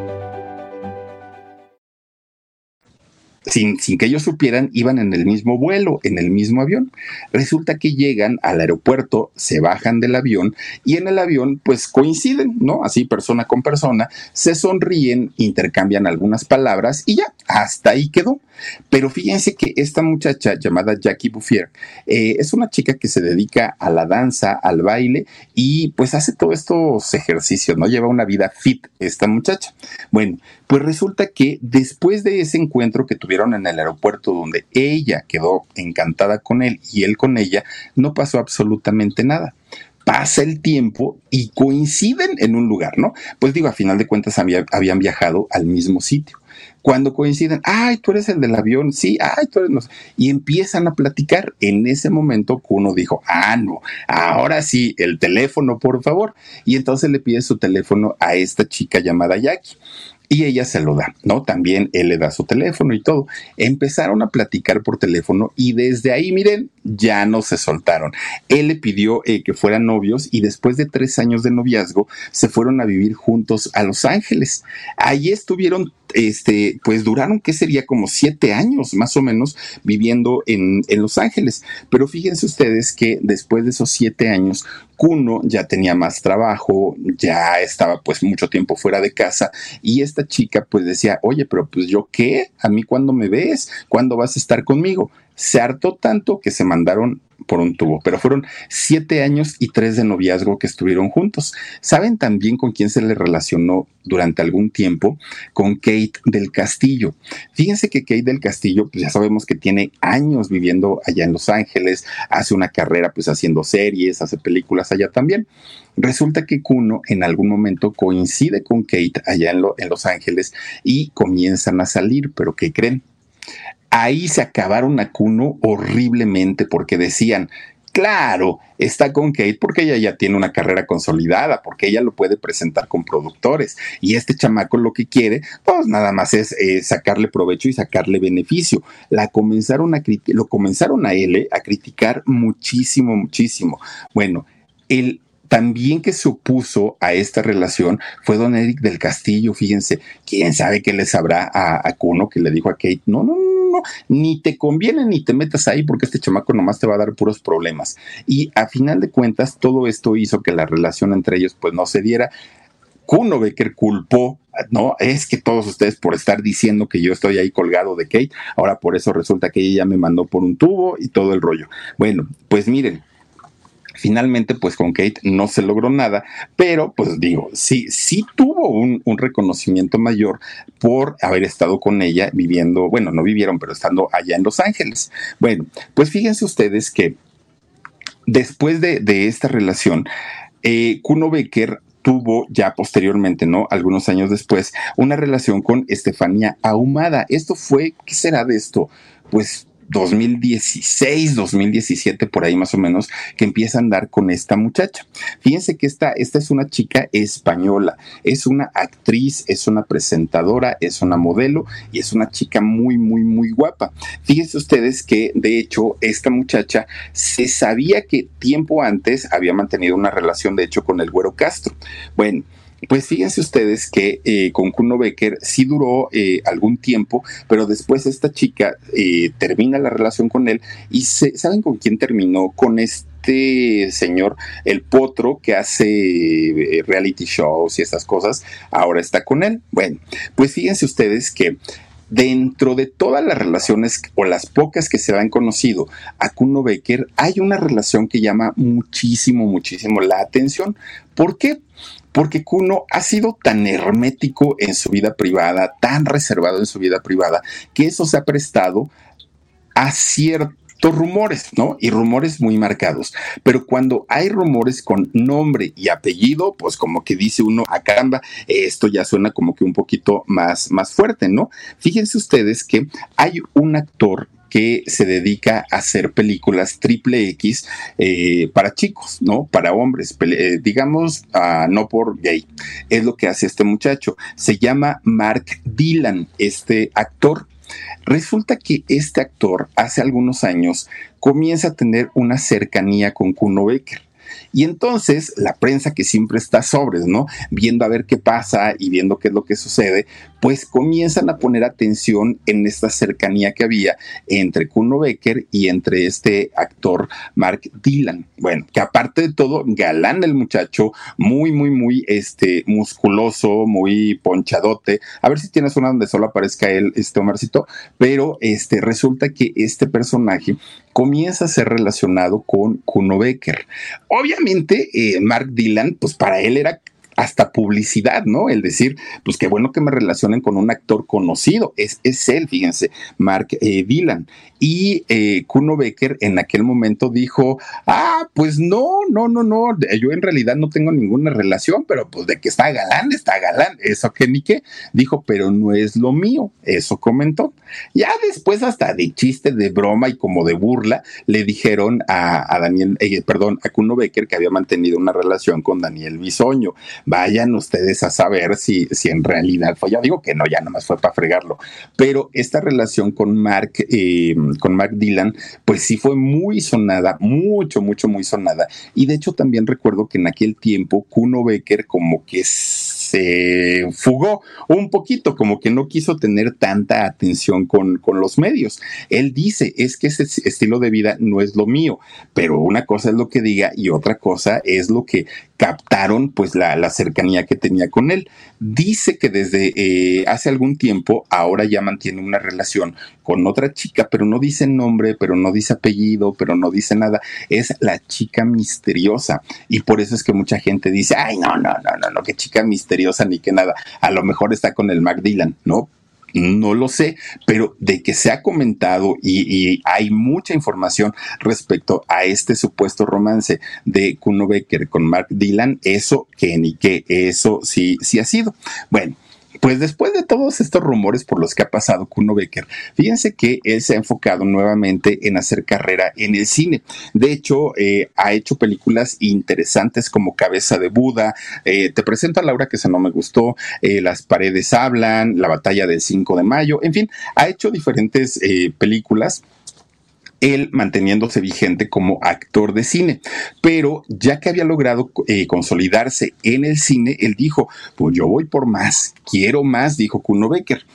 Sin, sin, que ellos supieran, iban en el mismo vuelo, en el mismo avión. Resulta que llegan al aeropuerto, se bajan del avión y en el avión pues coinciden, ¿no? Así persona con persona, se sonríen, intercambian algunas palabras y ya, hasta ahí quedó. Pero fíjense que esta muchacha llamada Jackie Bouffier eh, es una chica que se dedica a la danza, al baile y pues hace todos estos ejercicios, ¿no? Lleva una vida fit esta muchacha. Bueno, pues resulta que después de ese encuentro que tuvieron en el aeropuerto donde ella quedó encantada con él y él con ella, no pasó absolutamente nada pasa el tiempo y coinciden en un lugar, ¿no? Pues digo, a final de cuentas habían viajado al mismo sitio cuando coinciden, ay, tú eres el del avión, sí, ay, tú eres... Y empiezan a platicar. En ese momento uno dijo, ah, no, ahora sí, el teléfono, por favor. Y entonces le pide su teléfono a esta chica llamada Jackie y ella se lo da, ¿no? También él le da su teléfono y todo. Empezaron a platicar por teléfono y desde ahí, miren, ya no se soltaron. Él le pidió eh, que fueran novios y después de tres años de noviazgo se fueron a vivir juntos a Los Ángeles. Allí estuvieron este, pues duraron, ¿qué sería? Como siete años más o menos viviendo en, en, Los Ángeles. Pero fíjense ustedes que después de esos siete años, Kuno ya tenía más trabajo, ya estaba pues mucho tiempo fuera de casa y esta chica pues decía, oye, pero pues yo qué, a mí cuándo me ves, cuándo vas a estar conmigo. Se hartó tanto que se mandaron por un tubo, pero fueron siete años y tres de noviazgo que estuvieron juntos. ¿Saben también con quién se le relacionó durante algún tiempo? Con Kate del Castillo. Fíjense que Kate del Castillo, pues ya sabemos que tiene años viviendo allá en Los Ángeles, hace una carrera pues haciendo series, hace películas allá también. Resulta que Kuno en algún momento coincide con Kate allá en, en Los Ángeles y comienzan a salir, pero ¿qué creen? Ahí se acabaron a Kuno horriblemente porque decían, claro, está con Kate porque ella ya tiene una carrera consolidada, porque ella lo puede presentar con productores. Y este chamaco lo que quiere, pues nada más es eh, sacarle provecho y sacarle beneficio. La comenzaron a lo comenzaron a él a criticar muchísimo, muchísimo. Bueno, el también que se opuso a esta relación fue don Eric del Castillo, fíjense, quién sabe qué le sabrá a, a Kuno que le dijo a Kate, no, no, no, ni te conviene ni te metas ahí porque este chamaco nomás te va a dar puros problemas. Y a final de cuentas, todo esto hizo que la relación entre ellos pues no se diera. Kuno Becker culpó, no, es que todos ustedes por estar diciendo que yo estoy ahí colgado de Kate, ahora por eso resulta que ella ya me mandó por un tubo y todo el rollo. Bueno, pues miren, Finalmente, pues con Kate no se logró nada, pero pues digo, sí, sí tuvo un, reconocimiento mayor por haber estado con ella viviendo, bueno, no vivieron, pero estando allá en Los Ángeles. Bueno, pues fíjense ustedes que después de, de esta relación, eh, Kuno Becker tuvo ya posteriormente, ¿no? Algunos años después, una relación con Estefanía Ahumada. Esto fue, ¿qué será de esto? Pues 2016, 2017, por ahí más o menos, que empieza a andar con esta muchacha. Fíjense que esta, esta es una chica española, es una actriz, es una presentadora, es una modelo y es una chica muy, muy, muy guapa. Fíjense ustedes que, de hecho, esta muchacha se sabía que tiempo antes había mantenido una relación, de hecho, con el Güero Castro. Bueno, pues fíjense ustedes que eh, con Kuno Becker sí duró eh, algún tiempo, pero después esta chica eh, termina la relación con él y se, ¿saben con quién terminó? Con este señor, el potro que hace reality shows y esas cosas, ahora está con él. Bueno, pues fíjense ustedes que dentro de todas las relaciones o las pocas que se han conocido a Kuno Becker, hay una relación que llama muchísimo, muchísimo la atención. ¿Por qué? Porque Kuno ha sido tan hermético en su vida privada, tan reservado en su vida privada, que eso se ha prestado a ciertos rumores, ¿no? Y rumores muy marcados. Pero cuando hay rumores con nombre y apellido, pues como que dice uno, a ah, caramba, esto ya suena como que un poquito más, más fuerte, ¿no? Fíjense ustedes que hay un actor que se dedica a hacer películas triple X eh, para chicos, ¿no? Para hombres, eh, digamos, ah, no por gay. Es lo que hace este muchacho. Se llama Mark Dylan, este actor. Resulta que este actor hace algunos años comienza a tener una cercanía con Kuno Becker. Y entonces la prensa que siempre está sobres, ¿no? Viendo a ver qué pasa y viendo qué es lo que sucede, pues comienzan a poner atención en esta cercanía que había entre Kuno Becker y entre este actor Mark Dylan. Bueno, que aparte de todo, galán el muchacho, muy, muy, muy este, musculoso, muy ponchadote. A ver si tienes una donde solo aparezca él, este Omarcito, pero este, resulta que este personaje comienza a ser relacionado con Kuno Becker. Obviamente, eh, Mark Dylan, pues para él era hasta publicidad, ¿no? El decir, pues qué bueno que me relacionen con un actor conocido. Es, es él, fíjense, Mark eh, Dylan. Y eh, Kuno Becker en aquel momento dijo, ah, pues no, no, no, no, yo en realidad no tengo ninguna relación, pero pues de que está galán, está galán. Eso que ni qué. Dijo, pero no es lo mío. Eso comentó. Ya después hasta de chiste, de broma y como de burla, le dijeron a, Daniel, eh, perdón, a Kuno Becker que había mantenido una relación con Daniel Bisoño. Vayan ustedes a saber si, si en realidad fue. Ya digo que no, ya nomás fue para fregarlo. Pero esta relación con Mark, eh, con Mark Dylan, pues sí fue muy sonada, mucho, mucho, muy sonada. Y de hecho también recuerdo que en aquel tiempo Kuno Becker como que se fugó un poquito, como que no quiso tener tanta atención con, con los medios. Él dice, es que ese estilo de vida no es lo mío, pero una cosa es lo que diga y otra cosa es lo que captaron pues la, la cercanía que tenía con él. Dice que desde eh, hace algún tiempo ahora ya mantiene una relación con otra chica, pero no dice nombre, pero no dice apellido, pero no dice nada. Es la chica misteriosa. Y por eso es que mucha gente dice, ay, no, no, no, no, no, qué chica misteriosa ni que nada. A lo mejor está con el Mac Dylan, ¿no? No lo sé, pero de que se ha comentado y, hay mucha información respecto a este supuesto romance de Kuno Becker con Mark Dylan, eso que ni que, eso sí, sí ha sido. Bueno, pues después de todos estos rumores por los que ha pasado Kuno Becker, fíjense que él se ha enfocado nuevamente en hacer carrera en el cine. De hecho, eh, ha hecho películas interesantes como Cabeza de Buda, eh, Te presento a Laura que se no me gustó, eh, Las paredes hablan, La batalla del 5 de mayo, en fin, ha hecho diferentes películas él manteniéndose vigente como actor de cine. Pero ya que había logrado eh, consolidarse en el cine, él dijo, pues yo voy por más, quiero más, dijo Kuno Becker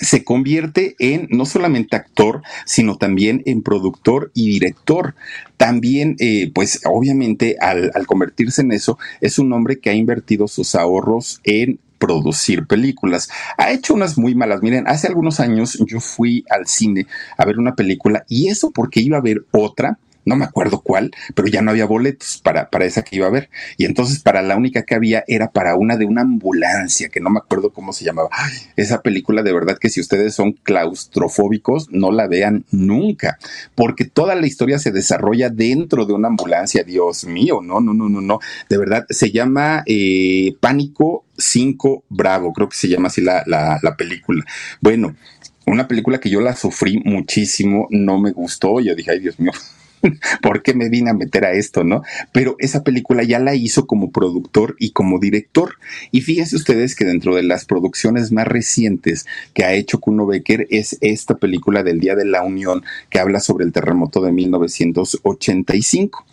se convierte en no solamente actor, sino también en productor y director. También, eh, pues obviamente al, al, convertirse en eso, es un hombre que ha invertido sus ahorros en producir películas. Ha hecho unas muy malas. Miren, hace algunos años yo fui al cine a ver una película y eso porque iba a ver otra no me acuerdo cuál, pero ya no había boletos para, para esa que iba a ver. Y entonces para la única que había era para una de una ambulancia, que no me acuerdo cómo se llamaba. esa película de verdad que si ustedes son claustrofóbicos, no la vean nunca, porque toda la historia se desarrolla dentro de una ambulancia. Dios mío, no, no, no, no, no. De verdad, se llama eh, Pánico 5 Bravo, creo que se llama así la, la, la película. Bueno, una película que yo la sufrí muchísimo, no me gustó, yo dije, ay Dios mío, ¿por qué me vine a meter a esto, no? Pero esa película ya la hizo como productor y como director. Y fíjense ustedes que dentro de las producciones más recientes que ha hecho Kuno Becker es esta película del Día de la Unión que habla sobre el terremoto de 1985.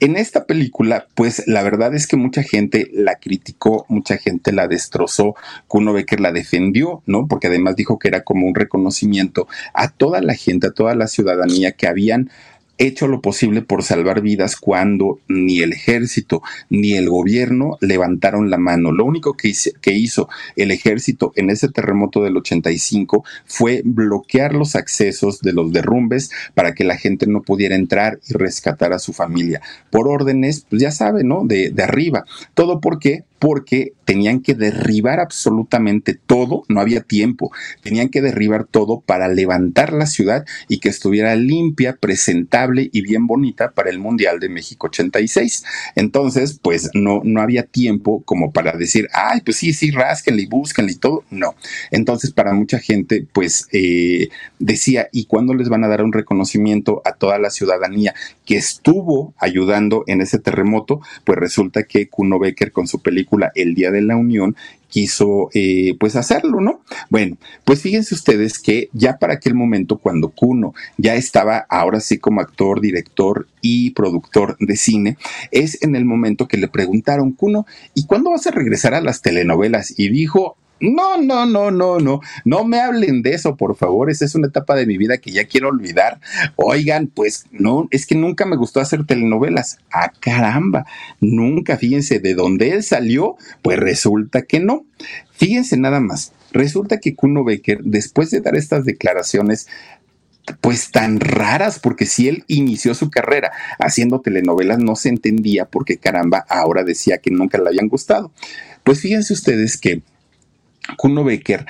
En esta película, pues la verdad es que mucha gente la criticó, mucha gente la destrozó, Kuno Becker la defendió, ¿no? Porque además dijo que era como un reconocimiento a toda la gente, a toda la ciudadanía que habían hecho lo posible por salvar vidas cuando ni el ejército ni el gobierno levantaron la mano. Lo único que, hizo, el ejército en ese terremoto del 85 fue bloquear los accesos de los derrumbes para que la gente no pudiera entrar y rescatar a su familia. Por órdenes, pues ya saben, ¿no? De, de arriba. Todo porque porque tenían que derribar absolutamente todo, no había tiempo, tenían que derribar todo para levantar la ciudad y que estuviera limpia, presentable y bien bonita para el Mundial de México 86. Entonces, pues no, no había tiempo como para decir, ay, pues sí, sí, rásquenle y búsquenle y todo. No. Entonces, para mucha gente, pues eh, decía, ¿y cuándo les van a dar un reconocimiento a toda la ciudadanía que estuvo ayudando en ese terremoto? Pues resulta que Kuno Becker con su película el Día de la Unión quiso eh, pues hacerlo, ¿no? Bueno, pues fíjense ustedes que ya para aquel momento cuando Kuno ya estaba ahora sí como actor, director y productor de cine, es en el momento que le preguntaron, Kuno, ¿y cuándo vas a regresar a las telenovelas? Y dijo, no, no, no, no, no. No me hablen de eso, por favor. Esa es una etapa de mi vida que ya quiero olvidar. Oigan, pues no, es que nunca me gustó hacer telenovelas. Ah, caramba. Nunca, fíjense, de dónde él salió, pues resulta que no. Fíjense nada más. Resulta que Kuno Becker, después de dar estas declaraciones, pues tan raras, porque si él inició su carrera haciendo telenovelas no se entendía porque caramba ahora decía que nunca le habían gustado. Pues fíjense ustedes que Kuno Becker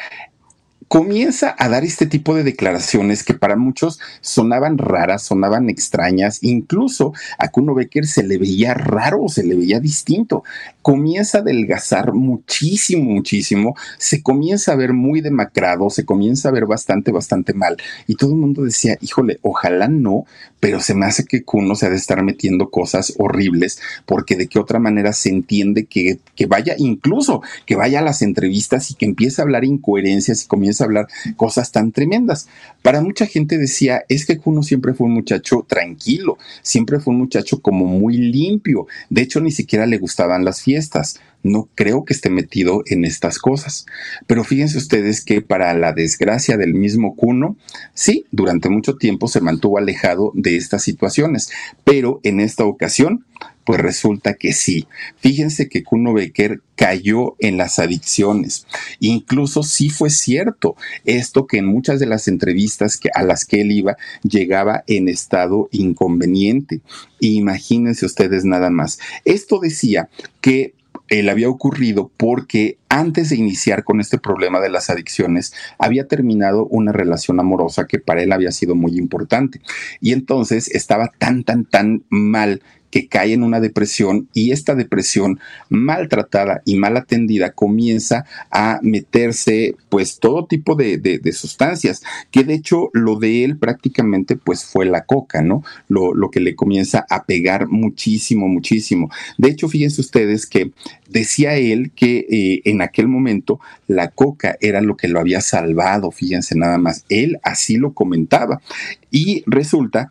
comienza a dar este tipo de declaraciones que para muchos sonaban raras, sonaban extrañas, incluso a Kuno Becker se le veía raro, se le veía distinto. Comienza a adelgazar muchísimo, muchísimo, se comienza a ver muy demacrado, se comienza a ver bastante, bastante mal. Y todo el mundo decía, híjole, ojalá no, pero se me hace que Kuno se ha de estar metiendo cosas horribles, porque de qué otra manera se entiende que, que vaya, incluso que vaya a las entrevistas y que empiece a hablar incoherencias y comienza hablar cosas tan tremendas. Para mucha gente decía, es que Kuno siempre fue un muchacho tranquilo, siempre fue un muchacho como muy limpio, de hecho ni siquiera le gustaban las fiestas. No creo que esté metido en estas cosas. Pero fíjense ustedes que para la desgracia del mismo Kuno, sí, durante mucho tiempo se mantuvo alejado de estas situaciones, pero en esta ocasión pues resulta que sí. Fíjense que Kuno Becker cayó en las adicciones. Incluso sí fue cierto esto que en muchas de las entrevistas que, a las que él iba llegaba en estado inconveniente. Imagínense ustedes nada más. Esto decía que él había ocurrido porque antes de iniciar con este problema de las adicciones, había terminado una relación amorosa que para él había sido muy importante. Y entonces estaba tan, tan, tan mal que cae en una depresión y esta depresión maltratada y mal atendida comienza a meterse pues todo tipo de, sustancias, que de hecho lo de él prácticamente pues fue la coca, ¿no? Lo, lo que le comienza a pegar muchísimo, muchísimo. De hecho, fíjense ustedes que decía él que eh, en aquel momento la coca era lo que lo había salvado, fíjense nada más, él así lo comentaba. Y resulta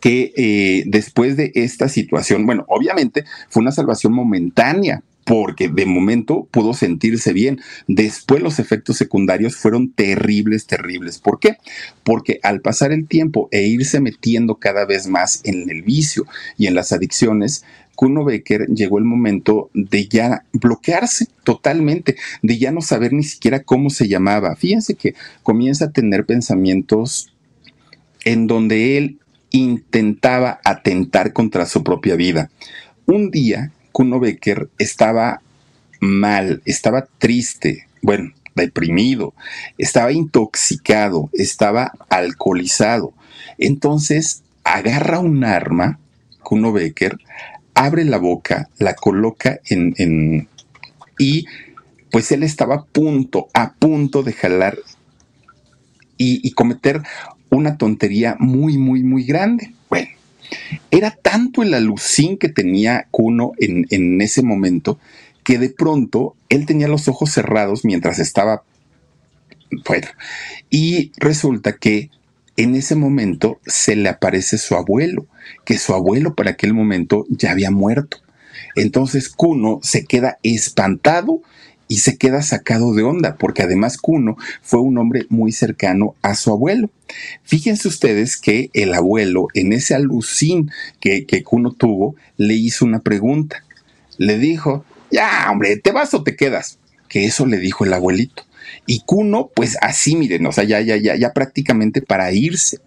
Que eh, después de esta situación, bueno, obviamente fue una salvación momentánea, porque de momento pudo sentirse bien. Después los efectos secundarios fueron terribles, terribles. ¿Por qué? Porque al pasar el tiempo e irse metiendo cada vez más en el vicio y en las adicciones, Kuno Becker llegó el momento de ya bloquearse totalmente, de ya no saber ni siquiera cómo se llamaba. Fíjense que comienza a tener pensamientos en donde él intentaba atentar contra su propia vida. Un día, Kuno Becker estaba mal, estaba triste, bueno, deprimido, estaba intoxicado, estaba alcoholizado. Entonces agarra un arma, Kuno Becker, abre la boca, la coloca en, y pues él estaba a punto, a punto de jalar y, cometer una tontería muy, muy, muy grande. Bueno, era tanto el alucín que tenía Kuno en, en ese momento que de pronto él tenía los ojos cerrados mientras estaba fuera. Y resulta que en ese momento se le aparece su abuelo, que su abuelo para aquel momento ya había muerto. Entonces Kuno se queda espantado y se queda sacado de onda, porque además Kuno fue un hombre muy cercano a su abuelo. Fíjense ustedes que el abuelo, en ese alucín que, que Kuno tuvo, le hizo una pregunta. Le dijo, ya, hombre, ¿te vas o te quedas? Que eso le dijo el abuelito. Y Kuno, pues así, miren, o sea, ya, ya, ya, ya prácticamente para irse.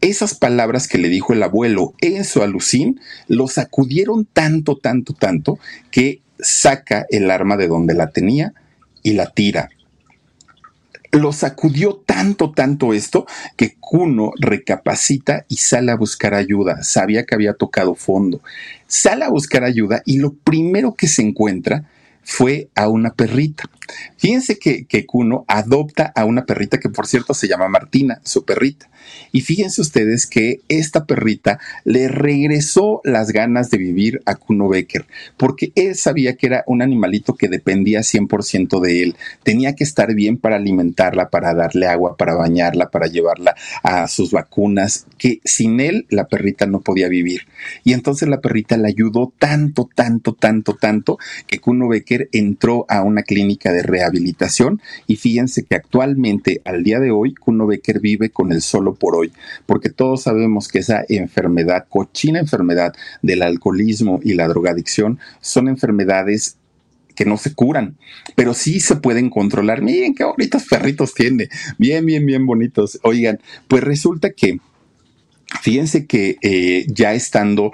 Esas palabras que le dijo el abuelo en su alucín lo sacudieron tanto, tanto, tanto que saca el arma de donde la tenía y la tira. Lo sacudió tanto, tanto esto que Kuno recapacita y sale a buscar ayuda. Sabía que había tocado fondo. Sale a buscar ayuda y lo primero que se encuentra fue a una perrita. Fíjense que, que Kuno adopta a una perrita que por cierto se llama Martina, su perrita. Y fíjense ustedes que esta perrita le regresó las ganas de vivir a Kuno Becker, porque él sabía que era un animalito que dependía 100% de él. Tenía que estar bien para alimentarla, para darle agua, para bañarla, para llevarla a sus vacunas, que sin él la perrita no podía vivir. Y entonces la perrita le ayudó tanto, tanto, tanto, tanto, que Kuno Becker entró a una clínica de rehabilitación y fíjense que actualmente, al día de hoy, Kuno Becker vive con el solo por hoy, porque todos sabemos que esa enfermedad, cochina enfermedad del alcoholismo y la drogadicción, son enfermedades que no se curan, pero sí se pueden controlar. Miren qué bonitos perritos tiene, bien, bien, bien bonitos. Oigan, pues resulta que, fíjense que eh, ya estando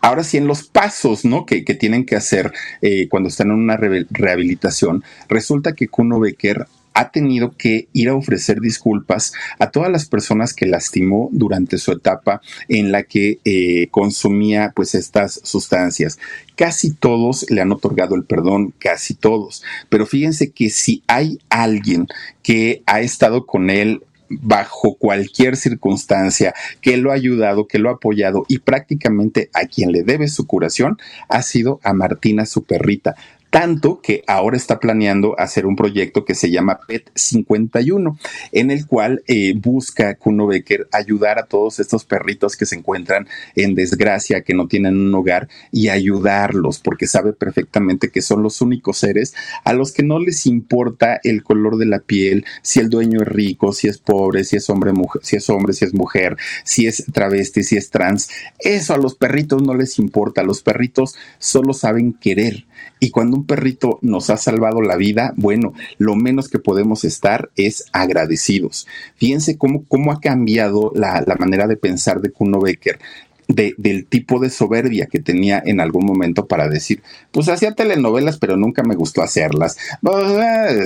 ahora sí en los pasos, ¿no? Que, tienen que hacer eh, cuando están en una rehabilitación, resulta que Kuno Becker ha tenido que ir a ofrecer disculpas a todas las personas que lastimó durante su etapa en la que eh, consumía pues estas sustancias. Casi todos le han otorgado el perdón, casi todos. Pero fíjense que si hay alguien que ha estado con él bajo cualquier circunstancia, que lo ha ayudado, que lo ha apoyado y prácticamente a quien le debe su curación ha sido a Martina, su perrita tanto que ahora está planeando hacer un proyecto que se llama PET 51, en el cual eh, busca Kuno Becker ayudar a todos estos perritos que se encuentran en desgracia, que no tienen un hogar, y ayudarlos, porque sabe perfectamente que son los únicos seres a los que no les importa el color de la piel, si el dueño es rico, si es pobre, si es hombre, si es hombre, si es mujer, si es travesti, si es trans. Eso a los perritos no les importa. Los perritos solo saben querer. Y cuando un perrito nos ha salvado la vida, bueno, lo menos que podemos estar es agradecidos. Fíjense cómo, cómo ha cambiado la, la manera de pensar de Kuno Becker. De, del tipo de soberbia que tenía en algún momento para decir, pues hacía telenovelas, pero nunca me gustó hacerlas.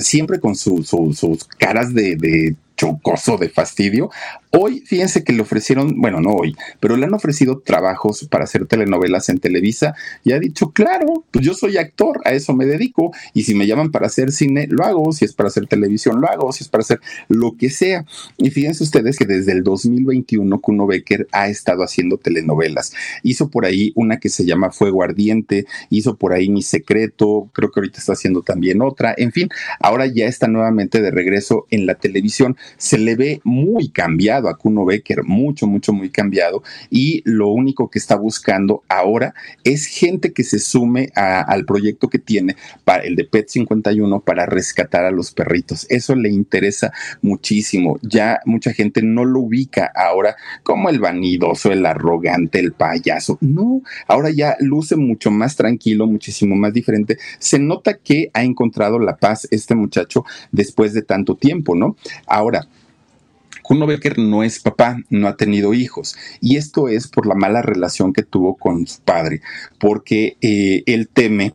Siempre con sus caras de chocoso de fastidio. Hoy, fíjense que le ofrecieron, bueno, no hoy, pero le han ofrecido trabajos para hacer telenovelas en Televisa y ha dicho, claro, pues yo soy actor, a eso me dedico y si me llaman para hacer cine, lo hago, si es para hacer televisión, lo hago, si es para hacer lo que sea. Y fíjense ustedes que desde el 2021 Kuno Becker ha estado haciendo telenovelas. Hizo por ahí una que se llama Fuego Ardiente, hizo por ahí Mi Secreto, creo que ahorita está haciendo también otra, en fin, ahora ya está nuevamente de regreso en la televisión se le ve muy cambiado a Kuno Becker, mucho, mucho, muy cambiado. Y lo único que está buscando ahora es gente que se sume al proyecto que tiene para el de PET 51 para rescatar a los perritos. Eso le interesa muchísimo. Ya mucha gente no lo ubica ahora como el vanidoso, el arrogante, el payaso. No, ahora ya luce mucho más tranquilo, muchísimo más diferente. Se nota que ha encontrado la paz este muchacho después de tanto tiempo, ¿no? Ahora, Kuno Becker no es papá, no ha tenido hijos. Y esto es por la mala relación que tuvo con su padre, porque eh, él teme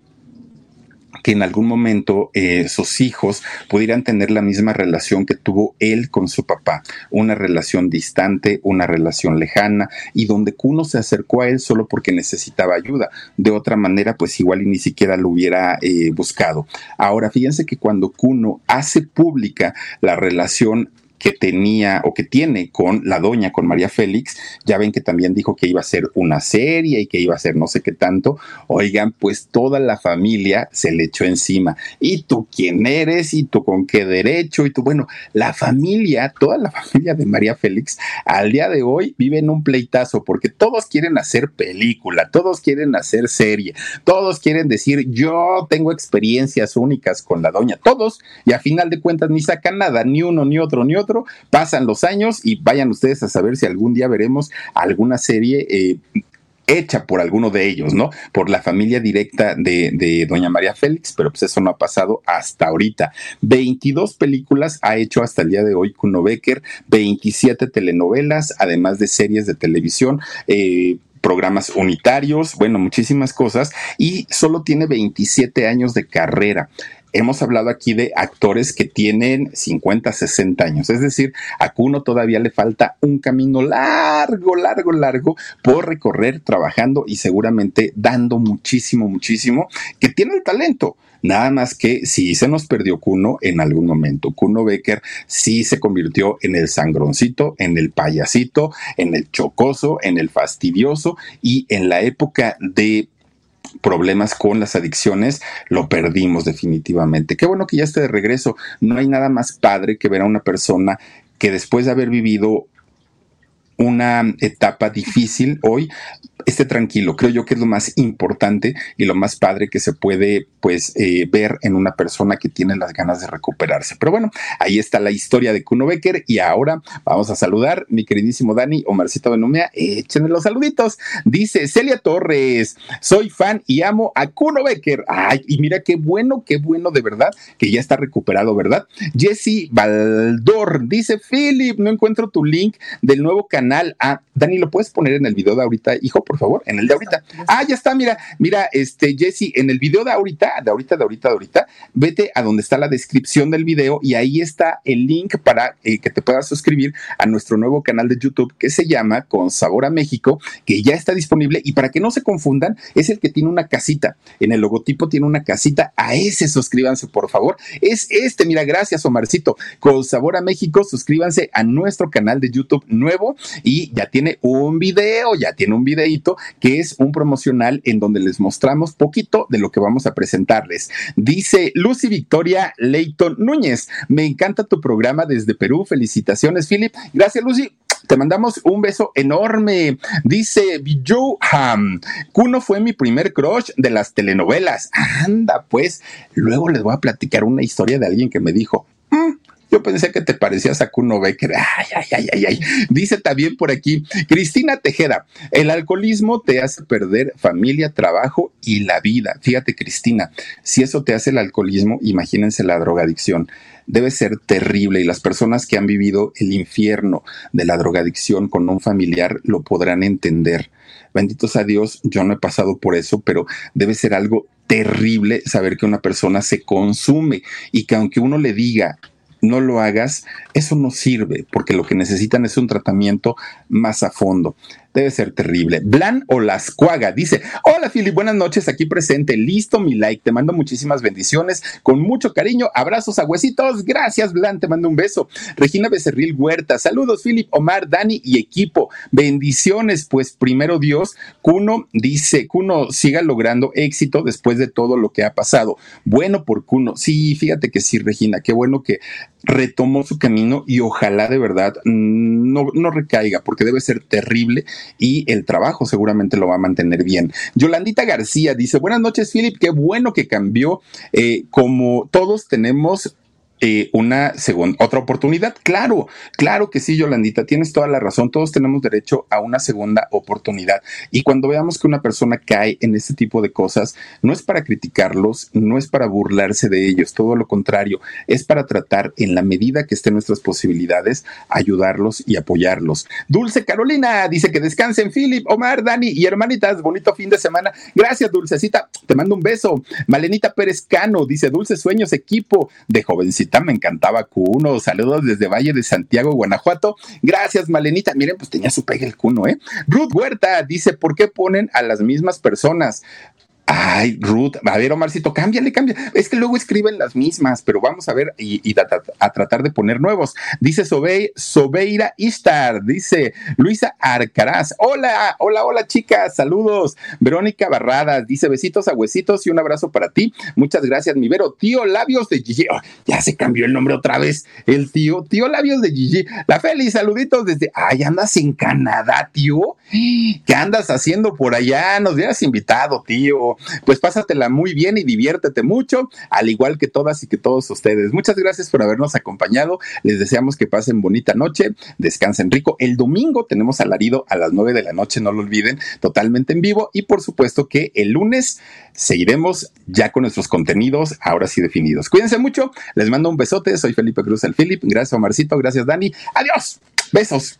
que en algún momento eh, sus hijos pudieran tener la misma relación que tuvo él con su papá, una relación distante, una relación lejana, y donde Kuno se acercó a él solo porque necesitaba ayuda. De otra manera, pues igual y ni siquiera lo hubiera eh, buscado. Ahora, fíjense que cuando Kuno hace pública la relación que tenía o que tiene con la doña, con María Félix. Ya ven que también dijo que iba a ser una serie y que iba a ser no sé qué tanto. Oigan, pues toda la familia se le echó encima. ¿Y tú quién eres? ¿Y tú con qué derecho? Y tú, bueno, la familia, toda la familia de María Félix, al día de hoy vive en un pleitazo porque todos quieren hacer película, todos quieren hacer serie, todos quieren decir, yo tengo experiencias únicas con la doña, todos, y a final de cuentas ni sacan nada, ni uno, ni otro, ni otro pasan los años y vayan ustedes a saber si algún día veremos alguna serie eh, hecha por alguno de ellos, ¿no? Por la familia directa de, doña María Félix, pero pues eso no ha pasado hasta ahorita. 22 películas ha hecho hasta el día de hoy Kuno Becker, 27 telenovelas, además de series de televisión. Eh, programas unitarios, bueno, muchísimas cosas, y solo tiene 27 años de carrera hemos hablado aquí de actores que tienen 50, 60 años. Es decir, a Kuno todavía le falta un camino largo, largo, largo por recorrer trabajando y seguramente dando muchísimo, muchísimo, que tiene el talento. Nada más que si se nos perdió Kuno en algún momento. Kuno Becker sí se convirtió en el sangroncito, en el payasito, en el chocoso, en el fastidioso y en la época de problemas con las adicciones, lo perdimos definitivamente. Qué bueno que ya esté de regreso. No hay nada más padre que ver a una persona que después de haber vivido una etapa difícil hoy, esté tranquilo. Creo yo que es lo más importante y lo más padre que se puede pues eh, ver en una persona que tiene las ganas de recuperarse. Pero bueno, ahí está la historia de Kuno Becker y ahora vamos a saludar mi queridísimo Dani Omarcito Benumea. Échenme los saluditos. Dice Celia Torres, soy fan y amo a Kuno Becker. Ay, y mira qué bueno, qué bueno de verdad que ya está recuperado, ¿verdad? Jesse Baldor dice Philip, no encuentro tu link del nuevo canal. Ah, Dani, ¿lo puedes poner en el video de ahorita, hijo? Por favor, en el de ahorita. Ah, ya está, mira, mira, este, Jesse, en el video de ahorita, de ahorita, de ahorita, de ahorita, vete a donde está la descripción del video y ahí está el link para eh, que te puedas suscribir a nuestro nuevo canal de YouTube que se llama Con Sabor a México, que ya está disponible y para que no se confundan, es el que tiene una casita. En el logotipo tiene una casita. A ese suscríbanse, por favor. Es este, mira, gracias, Omarcito. Con Sabor a México, suscríbanse a nuestro canal de YouTube nuevo y ya tiene un video, ya tiene un videito que es un promocional en donde les mostramos poquito de lo que vamos a presentarles. Dice Lucy Victoria Leighton Núñez, me encanta tu programa desde Perú. Felicitaciones, Philip. Gracias, Lucy. Te mandamos un beso enorme. Dice Joe Ham. Kuno fue mi primer crush de las telenovelas. Anda, pues. Luego les voy a platicar una historia de alguien que me dijo. Mm, yo pensé que te parecías a Kuno Becker. Ay, ay, ay, ay, ay. Dice también por aquí, Cristina Tejeda, el alcoholismo te hace perder familia, trabajo y la vida. Fíjate, Cristina, si eso te hace el alcoholismo, imagínense la drogadicción debe ser terrible y las personas que han vivido el infierno de la drogadicción con un familiar lo podrán entender. Benditos a Dios, yo no he pasado por eso, pero debe ser algo terrible saber que una persona se consume y que aunque uno le diga, no lo hagas, eso no sirve, porque lo que necesitan es un tratamiento más a fondo. debe ser terrible. Blan o Lascuaga dice: Hola, Philip, buenas noches, aquí presente. Listo, mi like. Te mando muchísimas bendiciones. Con mucho cariño. Abrazos a huesitos. Gracias, Blan. Te mando un beso. Regina Becerril Huerta. Saludos, Philip, Omar, Dani y equipo. Bendiciones, pues primero Dios. Cuno dice: Cuno siga logrando éxito después de todo lo que ha pasado. Bueno por Cuno. Sí, fíjate que sí, Regina. Qué bueno que retomó su camino y ojalá de verdad no, no recaiga, porque debe ser terrible y el trabajo seguramente lo va a mantener bien. Yolandita García dice, buenas noches Philip, qué bueno que cambió. Eh, como todos tenemos eh, una segunda, otra oportunidad. Claro, claro que sí, Yolandita, tienes toda la razón. Todos tenemos derecho a una segunda oportunidad. Y cuando veamos que una persona cae en este tipo de cosas, no es para criticarlos, no es para burlarse de ellos, todo lo contrario, es para tratar en la medida que estén nuestras posibilidades, ayudarlos y apoyarlos. Dulce Carolina dice que descansen, Philip, Omar, Dani y hermanitas. Bonito fin de semana. Gracias, Dulcecita. Te mando un beso. Malenita Pérez Cano dice: Dulces sueños, equipo de jovencita me encantaba Cuno. Saludos desde Valle de Santiago, Guanajuato. Gracias, Malenita. Miren, pues tenía su pegue el Cuno, ¿eh? Ruth Huerta dice, ¿por qué ponen a las mismas personas? Ay, Ruth, a ver, Omarcito, cámbiale, cámbiale. Es que luego escriben las mismas, pero vamos a ver y, a, tratar de poner nuevos. Dice Sobeira Istar, dice Luisa Arcaraz. Hola, hola, hola, chicas, saludos. Verónica Barradas, dice besitos a huesitos y un abrazo para ti. Muchas gracias, mi Vero. Tío Labios de Gigi. Ya se cambió el nombre otra vez. El tío, tío Labios de Gigi. La Feli, saluditos desde. Ay, andas en Canadá, tío. ¿Qué andas haciendo por allá? Nos hubieras invitado, tío pues pásatela muy bien y diviértete mucho, al igual que todas y que todos ustedes. Muchas gracias por habernos acompañado. Les deseamos que pasen bonita noche, descansen rico. El domingo tenemos alarido a las nueve de la noche, no lo olviden, totalmente en vivo. Y por supuesto que el lunes seguiremos ya con nuestros contenidos ahora sí definidos. Cuídense mucho, les mando un besote. Soy Felipe Cruz, el Philip. Gracias, Omarcito. Gracias, Dani. Adiós. Besos.